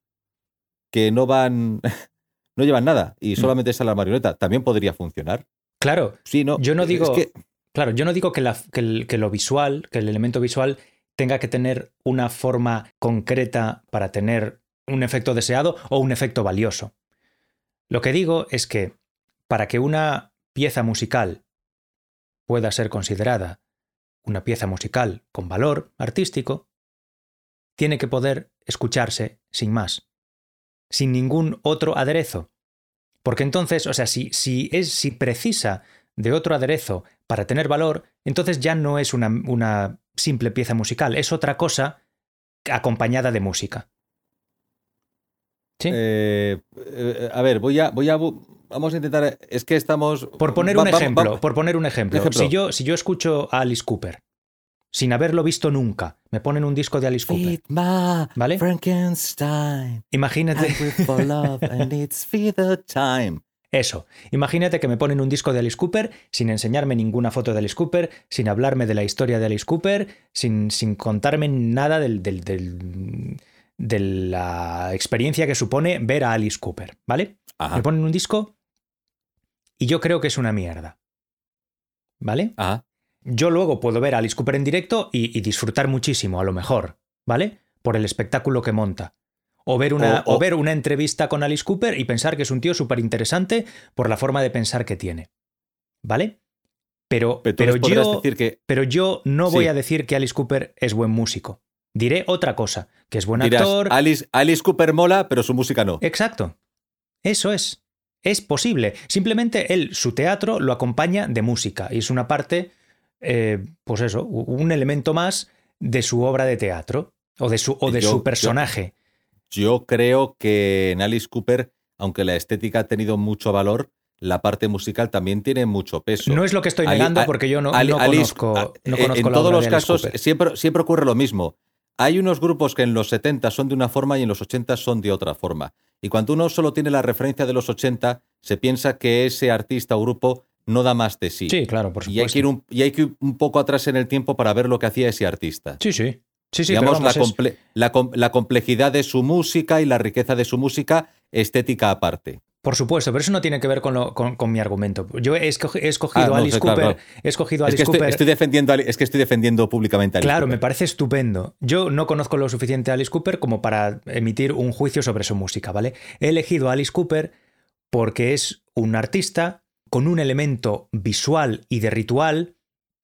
que no van, no llevan nada, y Mm. solamente sale la marioneta. También podría funcionar. claro. Sí, no. Yo no es digo- que- Claro, yo no digo que, la- que el- que lo visual, que el elemento visual tenga que tener una forma concreta para tener un efecto deseado o un efecto valioso. Lo que digo es que para que una pieza musical pueda ser considerada una pieza musical con valor artístico, tiene que poder escucharse sin más, sin ningún otro aderezo. Porque entonces, o sea, si, si, es, si precisa de otro aderezo para tener valor, entonces ya no es una, una simple pieza musical, es otra cosa acompañada de música. ¿Sí? eh, eh, a ver, voy a, voy a, bu- vamos a intentar. Es que estamos. por poner un va- ejemplo, va- por poner un ejemplo, Ejemplo. Si, yo, si yo escucho a Alice Cooper, sin haberlo visto nunca, me ponen un disco de Alice Cooper, ¿Vale? Frankenstein. imagínate... Time. Eso. Imagínate que me ponen un disco de Alice Cooper sin enseñarme ninguna foto de Alice Cooper, sin hablarme de la historia de Alice Cooper, sin, sin contarme nada del, del- del- de la experiencia que supone ver a Alice Cooper, ¿vale? Ajá. Me ponen un disco y yo creo que es una mierda. ¿Vale? Ajá. Yo luego puedo ver a Alice Cooper en directo y, y disfrutar muchísimo, a lo mejor, ¿vale? Por el espectáculo que monta. O ver, una, O- o- o ver una entrevista con Alice Cooper y pensar que es un tío súper interesante por la forma de pensar que tiene. ¿Vale? Pero, Pero, yo, decir que pero yo no voy a decir que Alice Cooper es buen músico. Diré otra cosa, que es buen dirás, actor. Alice, Alice Cooper mola, pero su música no. Exacto. Eso es. Es posible. Simplemente él, su teatro, lo acompaña de música. Y es una parte, eh, pues eso, un elemento más de su obra de teatro. O de su, o de Yo- su personaje. Yo creo que en Alice Cooper, aunque la estética ha tenido mucho valor, la parte musical también tiene mucho peso. No es lo que estoy negando porque yo no, Ali- no Alice- conozco, a- no eh, conozco en la todos los Alice casos siempre, siempre ocurre lo mismo. Hay unos grupos que en los 70 son de una forma y en los 80 son de otra forma. Y cuando uno solo tiene la referencia de los 80, se piensa que ese artista o grupo no da más de sí. Sí, claro, por y, hay supuesto. que ir un, y hay que ir un poco atrás en el tiempo para ver lo que hacía ese artista. Sí, sí. Sí, sí, Digamos, la, es- comple- la com- la complejidad de su música y la riqueza de su música, estética aparte. Por supuesto, pero eso no tiene que ver con, lo- con- con mi argumento. Yo he, escogi- he escogido Ah, a Alice Cooper. He escogido a Es Alice Cooper. estoy defendiendo, es que estoy defendiendo públicamente a Alice Claro, me parece estupendo. Yo no conozco lo suficiente a Alice Cooper como para emitir un juicio sobre su música, ¿vale? He elegido a Alice Cooper porque es un artista con un elemento visual y de ritual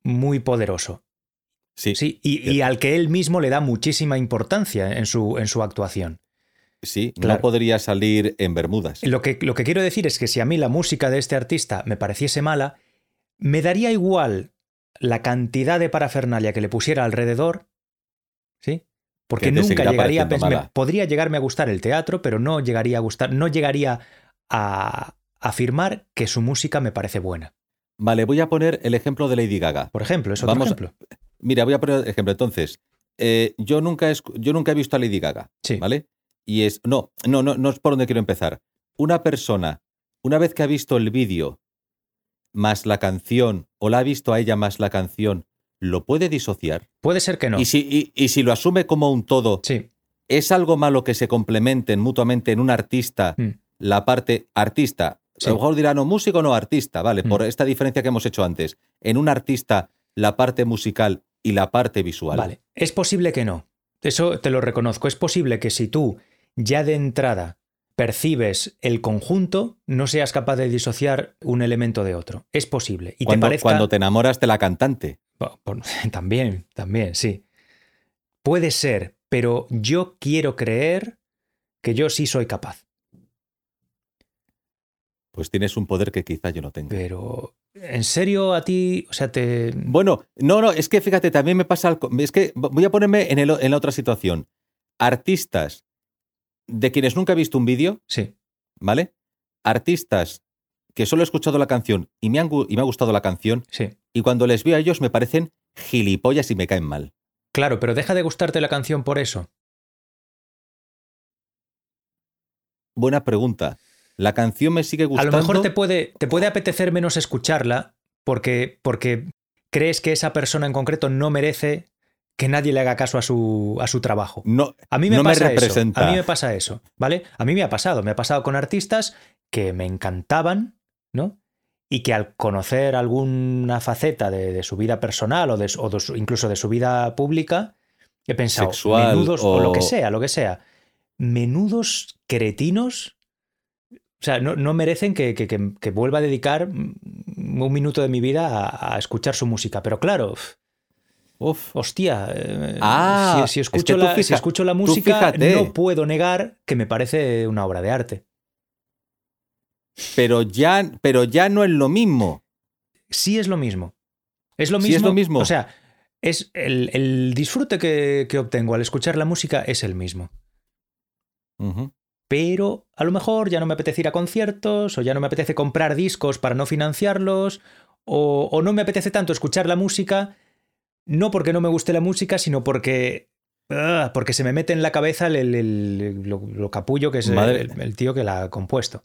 muy poderoso. Sí, Sí, y, y al que él mismo le da muchísima importancia en su, en su actuación. Sí, Claro. no podría salir en Bermudas. Lo que, lo que quiero decir es que si a mí la música de este artista me pareciese mala, me daría igual la cantidad de parafernalia que le pusiera alrededor, ¿sí? Porque nunca llegaría a me- podría llegarme a gustar el teatro, pero no llegaría a gustar, no llegaría a afirmar que su música me parece buena. Vale, voy a poner el ejemplo de Lady Gaga. Por ejemplo, es otro Vamos ejemplo. Mira, voy a poner el ejemplo. Entonces, eh, yo, nunca yo nunca he visto a Lady Gaga, Sí. ¿vale? Y es. No, no, no, no es por donde quiero empezar. Una persona, una vez que ha visto el vídeo más la canción, o la ha visto a ella más la canción, ¿lo puede disociar? Puede ser que no. Y, si, y- y si lo asume como un todo, Sí, ¿es algo malo que se complementen mutuamente en un artista Mm. la parte artista? Sí. A lo mejor dirán, no, músico no artista, vale, Mm. por esta diferencia que hemos hecho antes. En un artista, la parte musical y la parte visual. Vale, es posible que no. Eso te lo reconozco. Es posible que si tú ya de entrada percibes el conjunto, no seas capaz de disociar un elemento de otro. Es posible. Y cuando, te parezca... cuando te enamoras de la cantante. También, también, sí. Puede ser, pero yo quiero creer que yo sí soy capaz. Pues tienes un poder que quizá yo no tenga. Pero, ¿en serio a ti, o sea, te... Bueno, no, no, es que fíjate, también me pasa. al Es que voy a ponerme en, el- en la otra situación. Artistas de quienes nunca he visto un vídeo, Sí, ¿vale? Artistas que solo he escuchado la canción y me, han y me ha gustado la canción, sí. y cuando les veo a ellos me parecen gilipollas y me caen mal. Claro, pero deja de gustarte la canción por eso. Buena pregunta. La canción me sigue A gustando. lo mejor te puede, te puede apetecer menos escucharla porque, porque crees que esa persona en concreto no merece que nadie le haga caso a su, a su trabajo. No, A mí me no me pasa representa. eso. A mí me pasa eso, ¿vale? A mí me ha pasado. Me ha pasado con artistas que me encantaban, ¿no? Y que al conocer alguna faceta de, de su vida personal o, de, su- o de su- incluso de su vida pública, he pensado, Sexual menudos, o... lo que sea, lo que sea, menudos cretinos, o sea, no, no merecen que, que- que- que vuelva a dedicar un minuto de mi vida a, a escuchar su música. Pero claro, Uf. hostia, eh, Ah, si, si es que escucho la, si fija- escucho la tú música, no puedo negar que me parece una obra de arte. Pero ya, pero ya no es lo mismo. Sí es lo mismo. Es lo Sí mismo. es lo mismo. O sea, es el, el disfrute que, que obtengo al escuchar la música es el mismo. Pero a lo mejor ya no me apetece ir a conciertos, o ya no me apetece comprar discos para no financiarlos, o, o no me apetece tanto escuchar la música, no porque no me guste la música, sino porque. ah, porque se me mete en la cabeza el, el- el- lo, lo capullo que es el- tío que la ha compuesto.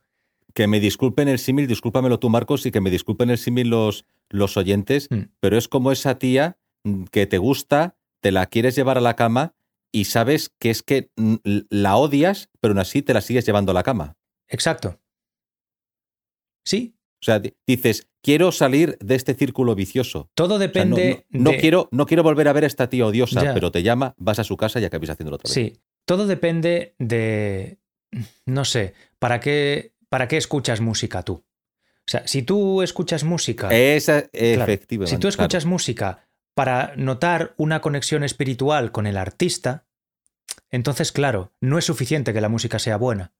Que me disculpen el símil, discúlpamelo tú, Marcos, y que me disculpen el símil los, los oyentes, Mm. pero es como esa tía que te gusta, te la quieres llevar a la cama y sabes que es que la odias, pero aún así te la sigues llevando a la cama. Exacto. Sí, O sea, di- dices, quiero salir de este círculo vicioso. todo O sea, no, depende. no- no de- quiero, no quiero volver a ver a esta tía odiosa, Ya. pero te llama, vas a su casa y acabáis haciéndolo otra vez. Sí, todo depende de, no sé, ¿para qué, ¿para qué escuchas música tú? O sea, si tú escuchas música, Esa, claro, efectivamente. si tú escuchas música para notar una conexión espiritual con el artista, entonces, claro, no es suficiente que la música sea buena.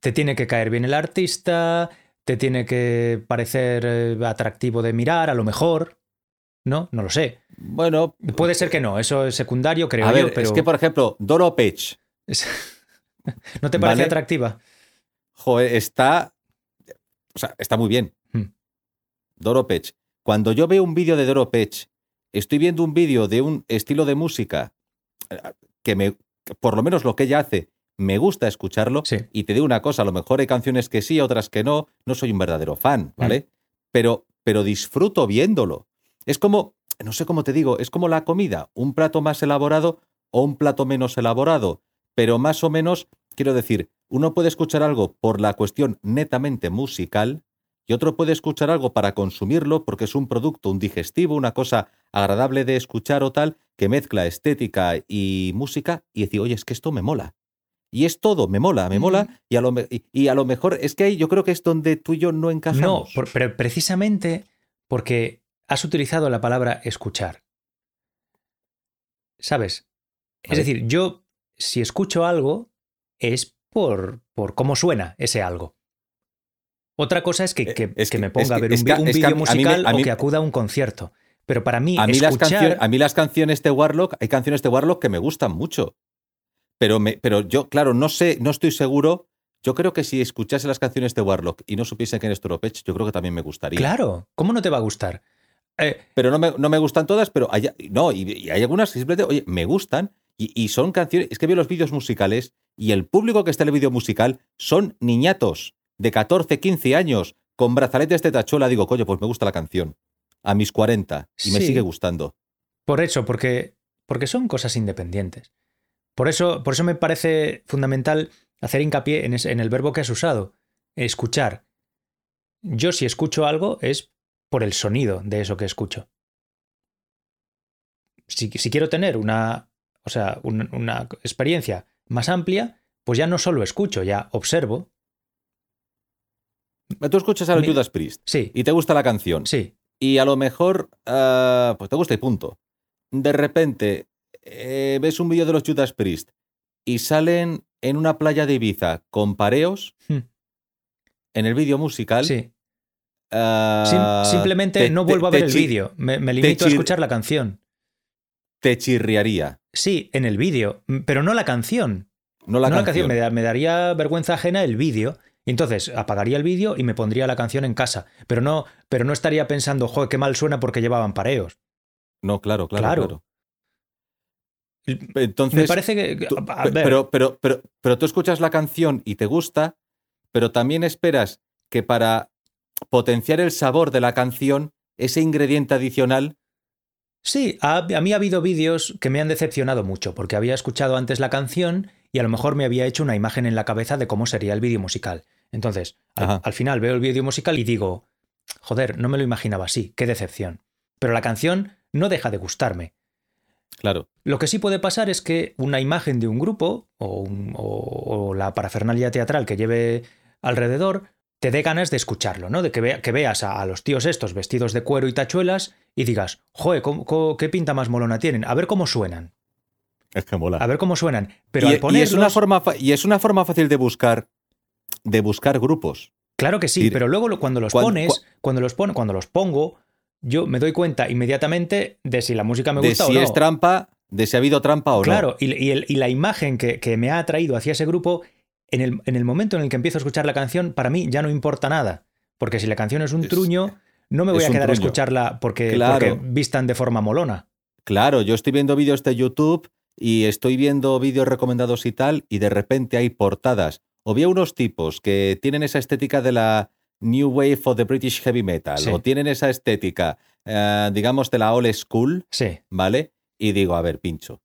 te tiene que caer bien el artista, te tiene que parecer eh, atractivo de mirar, a lo mejor. ¿No? No lo sé. Bueno, Puede ser que no, eso es secundario, creo a ver, yo, pero. es que por ejemplo, Doro Pech, ¿No te parece Vale. atractiva? joder, está. O sea, está muy bien. Hmm. Doro Pech. Cuando yo veo un vídeo de Doro Pech, estoy viendo un vídeo de un estilo de música eh, que me, por lo menos lo que ella hace, me gusta escucharlo. Sí. Y te digo una cosa, a lo mejor hay canciones que sí, otras que no. No soy un verdadero fan, ¿vale? Pero, pero disfruto viéndolo. Es como, no sé cómo te digo, es como la comida, un plato más elaborado o un plato menos elaborado. Pero más o menos, quiero decir, uno puede escuchar algo por la cuestión netamente musical y otro puede escuchar algo para consumirlo porque es un producto, un digestivo, una cosa agradable de escuchar o tal, que mezcla estética y música y decir, oye, es que esto me mola. Y es todo, me mola, me mola, y a lo, y, y a lo mejor es que ahí yo creo que es donde tú y yo no No, encajamos. por- pero precisamente porque has utilizado la palabra escuchar. ¿Sabes? Es decir, yo, si escucho algo, es por, por cómo suena ese algo. Otra cosa es que, Eh, que- es que que- me es ponga a ver un, un vídeo a mí musical a mí- o que acuda a un concierto. Pero para mí, A mí, las escuchar... canciones, a mí las canciones de Warlock, hay canciones de Warlock que me gustan mucho. Pero, me, pero yo, claro, no sé, no estoy seguro. Yo creo que si escuchase las canciones de Warlock y no supiese quién es Toropech, yo creo que también me gustaría. Claro, ¿cómo no te va a gustar? Eh, Pero no me, no me gustan todas, pero hay, no, y, y hay algunas que simplemente, oye, me gustan y, y son canciones. Es que veo los vídeos musicales y el público que está en el vídeo musical son niñatos de 14, 15 años con brazaletes de tachuela. Digo, coño, pues me gusta la canción. A mis 40 y me sigue gustando. Por eso, porque, porque son cosas independientes. Por eso, por eso me parece fundamental hacer hincapié en, ese- en el verbo que has usado, escuchar. Yo si escucho algo es por el sonido de eso que escucho. Si, si quiero tener una, o sea, un- una experiencia más amplia, pues ya no solo escucho, ya observo. Tú escuchas a los Judas Priest Sí, y te gusta la canción. sí, Y a lo mejor, ah, pues te gusta y punto. De repente, eh, ves un vídeo de los Judas Priest y salen en una playa de Ibiza con pareos Hmm. en el vídeo musical. sí. ah, Sim- simplemente te- no te- vuelvo a ver el vídeo. Me, me limito a escuchar la canción. Te chirriaría. Sí, en el vídeo, pero no la canción. No la no canción. Me, da- me daría vergüenza ajena el vídeo. Entonces apagaría el vídeo y me pondría la canción en casa. Pero no, pero no estaría pensando, joder, qué mal suena porque llevaban pareos. No, claro, claro, Claro. claro. Entonces, me parece que. tú- a pe- ver, pero, pero, pero, pero tú escuchas la canción y te gusta, pero también esperas que para potenciar el sabor de la canción, ese ingrediente adicional Sí, a, a mí ha habido vídeos que me han decepcionado mucho porque había escuchado antes la canción y a lo mejor me había hecho una imagen en la cabeza de cómo sería el vídeo musical. Entonces, al final veo el vídeo musical y digo, joder, no me lo imaginaba así, qué decepción. Pero la canción no deja de gustarme. Claro. Lo que sí puede pasar es que una imagen de un grupo o, un- o- o la parafernalia teatral que lleve alrededor te dé ganas de escucharlo, ¿no? De que, vea- que veas a, a los tíos estos vestidos de cuero y tachuelas y digas, joder, ¿cómo- cómo- ¿qué pinta más molona tienen? A ver cómo suenan, Es que mola. a ver cómo suenan. Pero y, al y es una forma y es una forma fácil de buscar de buscar grupos. claro que sí, pero luego cuando los pones, cua- cuando los pon- cuando los pongo, yo me doy cuenta inmediatamente de si la música me de gusta si o no. es trampa, de si ha habido trampa o no. Claro, y, y la imagen que, que me ha atraído hacia ese grupo, en el, en el momento en el que empiezo a escuchar la canción, para mí ya no importa nada. Porque si la canción es un Es- truño, no me voy a quedar a escucharla porque, Claro. porque vistan de forma molona. Claro, yo estoy viendo vídeos de YouTube y estoy viendo vídeos recomendados y tal, y de repente hay portadas. O vi a unos tipos que tienen esa estética de la New Wave of the British Heavy Metal, Sí. o tienen esa estética, eh, digamos, de la old school, Sí, ¿vale? Y digo, a ver, pincho.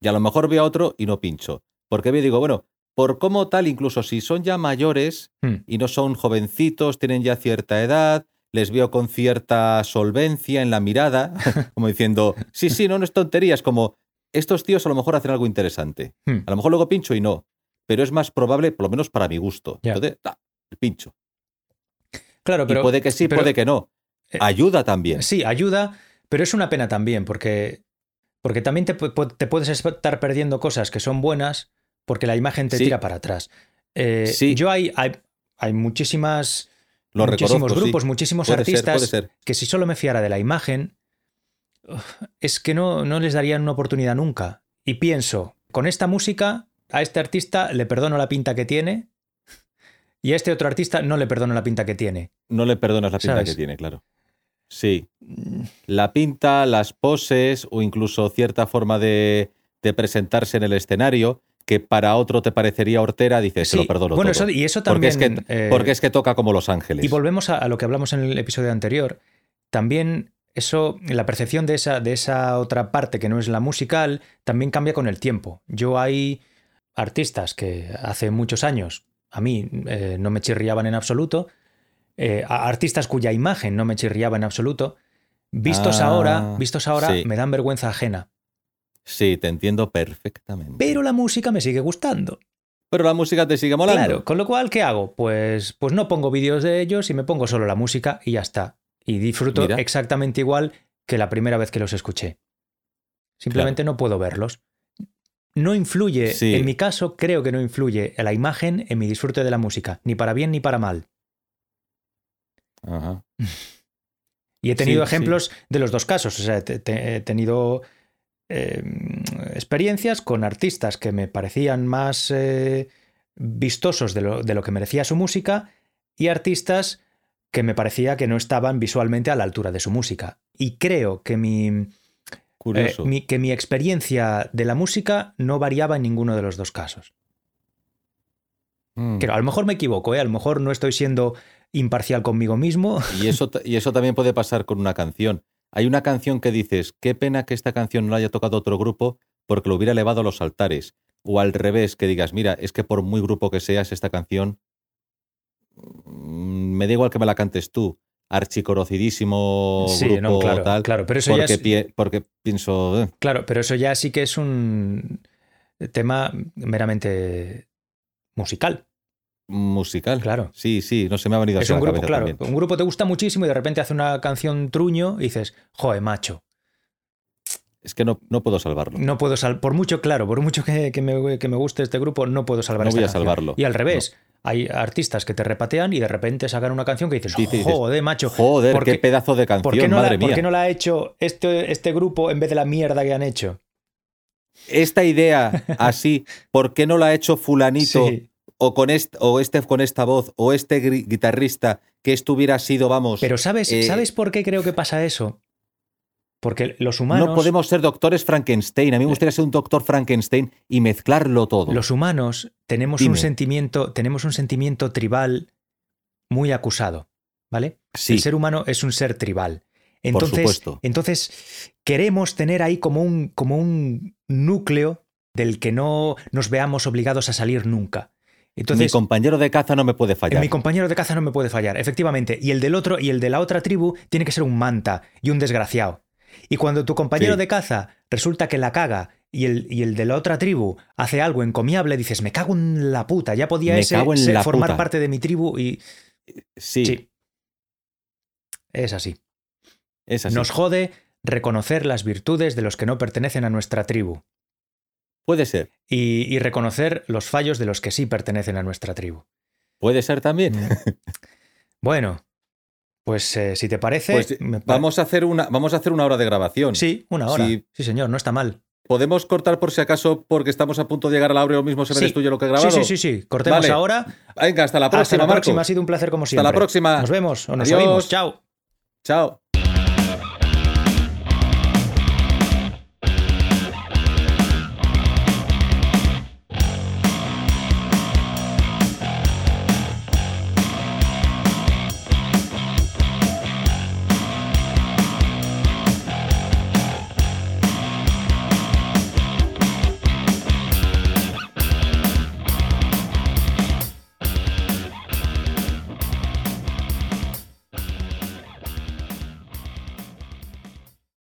Y a lo mejor veo a otro y no pincho. Porque me digo, bueno, por cómo tal, incluso si son ya mayores Hmm. y no son jovencitos, tienen ya cierta edad, les veo con cierta solvencia en la mirada, como diciendo, sí, sí, no, no es tonterías, como estos tíos a lo mejor hacen algo interesante. Hmm. A lo mejor luego pincho y no, pero es más probable, por lo menos para mi gusto. Entonces, pincho. Claro, pero. y puede que sí, pero- puede que no. eh, Ayuda también. Sí, ayuda, pero es una pena también, porque, porque también te, te puedes estar perdiendo cosas que son buenas porque la imagen te Sí. tira para atrás. Eh, Sí. Yo hay, hay, hay muchísimas, Lo muchísimos sí. grupos, muchísimos Puede artistas ser. que si solo me fiara de la imagen, es que no, no les darían una oportunidad nunca. Y pienso, con esta música, a este artista le perdono la pinta que tiene y a este otro artista no le perdono la pinta que tiene. No le perdonas la pinta ¿Sabes? que tiene, claro. Sí. La pinta, las poses o incluso cierta forma de, de presentarse en el escenario que para otro te parecería hortera, dices, se lo perdono bueno, todo. eso- y eso porque, también, es que, eh, porque es que toca como Los Ángeles. Y volvemos a, a lo que hablamos en el episodio anterior. También eso, la percepción de esa, de esa otra parte que no es la musical, también cambia con el tiempo. Yo hay artistas que hace muchos años a mí eh, no me chirriaban en absoluto, eh, a- artistas cuya imagen no me chirriaba en absoluto, vistos Ah, ahora, vistos ahora sí. me dan vergüenza ajena. Sí, te entiendo perfectamente. Pero la música me sigue gustando. Pero la música te sigue molando. Claro, con lo cual, ¿qué hago? Pues, pues no pongo vídeos de ellos y me pongo solo la música y ya está. Y disfruto Mira. exactamente igual que la primera vez que los escuché. Simplemente no puedo verlos. No influye, Sí. en mi caso, creo que no influye la imagen en mi disfrute de la música, ni para bien ni para mal. Ajá. Y he tenido Sí, sí. ejemplos de los dos casos. O sea, te- te- he tenido eh, experiencias con artistas que me parecían más eh, vistosos de lo, de lo que merecía su música y artistas que me parecía que no estaban visualmente a la altura de su música. Y creo que mi, eh, Curioso. mi- que mi experiencia de la música no variaba en ninguno de los dos casos. Mm. Que a lo mejor me equivoco, ¿eh? a lo mejor no estoy siendo imparcial conmigo mismo. Y eso, y eso también puede pasar con una canción. Hay una canción que dices, qué pena que esta canción no la haya tocado otro grupo porque lo hubiera elevado a los altares. O al revés, que digas, mira, es que por muy grupo que seas, esta canción, mm, me da igual que me la cantes tú, archiconocidísimo Sí, grupo no, claro, tal, claro, pero eso ya porque, es- pie- porque pienso, eh, Claro, pero eso ya sí que es un tema meramente musical. musical. Claro. Sí, sí, no se me ha venido Es a un la grupo, cabeza claro. también. Un grupo te gusta muchísimo y de repente hace una canción truño y dices, joder, macho, Es que no, no puedo salvarlo. no puedo salvar, por mucho, claro, por mucho que, que me, que me guste este grupo, no puedo salvar No esta voy a salvarlo. Y al revés, hay artistas que te repatean y de repente sacan una canción que dices, joder, macho, Joder, ¿por qué, pedazo de canción, ¿por qué, no madre la, por mía. qué no la ha hecho este, este grupo en vez de la mierda que han hecho? Esta idea así, ¿por qué no la ha hecho fulanito Sí. o con este, o este con esta voz o este guitarrista que esto hubiera sido, vamos, Pero ¿sabes, eh, ¿sabes por qué creo que pasa eso? Porque los humanos... no podemos ser doctores Frankenstein. A mí me gustaría ser un doctor Frankenstein y mezclarlo todo. Los humanos tenemos un sentimiento, tenemos un sentimiento tribal muy acusado, ¿vale? sí, El ser humano es un ser tribal. Entonces, supuesto. entonces queremos tener ahí como un, como un núcleo del que no nos veamos obligados a salir nunca. mi Entonces, compañero de caza no me puede fallar. mi compañero de caza no me puede fallar, efectivamente. Y el del otro y el de la otra tribu tiene que ser un manta y un desgraciado. Y cuando tu compañero Sí. de caza resulta que la caga y el, y el de la otra tribu hace algo encomiable, dices, me cago en la puta, ya podía Me ese formar puta". parte de mi tribu y... sí, Sí. Es así. es así. Nos jode reconocer las virtudes de los que no pertenecen a nuestra tribu Puede ser. y, y reconocer los fallos de los que sí pertenecen a nuestra tribu. Puede ser también. Bueno, pues eh, si te parece... Pues me vamos a hacer una, vamos a hacer una hora de grabación. Sí, una hora. Sí. Sí, señor, no está mal. Podemos cortar por si acaso porque estamos a punto de llegar a la hora y lo mismo se me Sí. destruye lo que he Sí, grabado. sí, sí, sí. Cortemos Vale. ahora. Venga, hasta la próxima, Hasta la Marcos. próxima. Ha sido un placer como siempre. Hasta la próxima. Nos vemos o nos Adiós. oímos. Chao. Chao.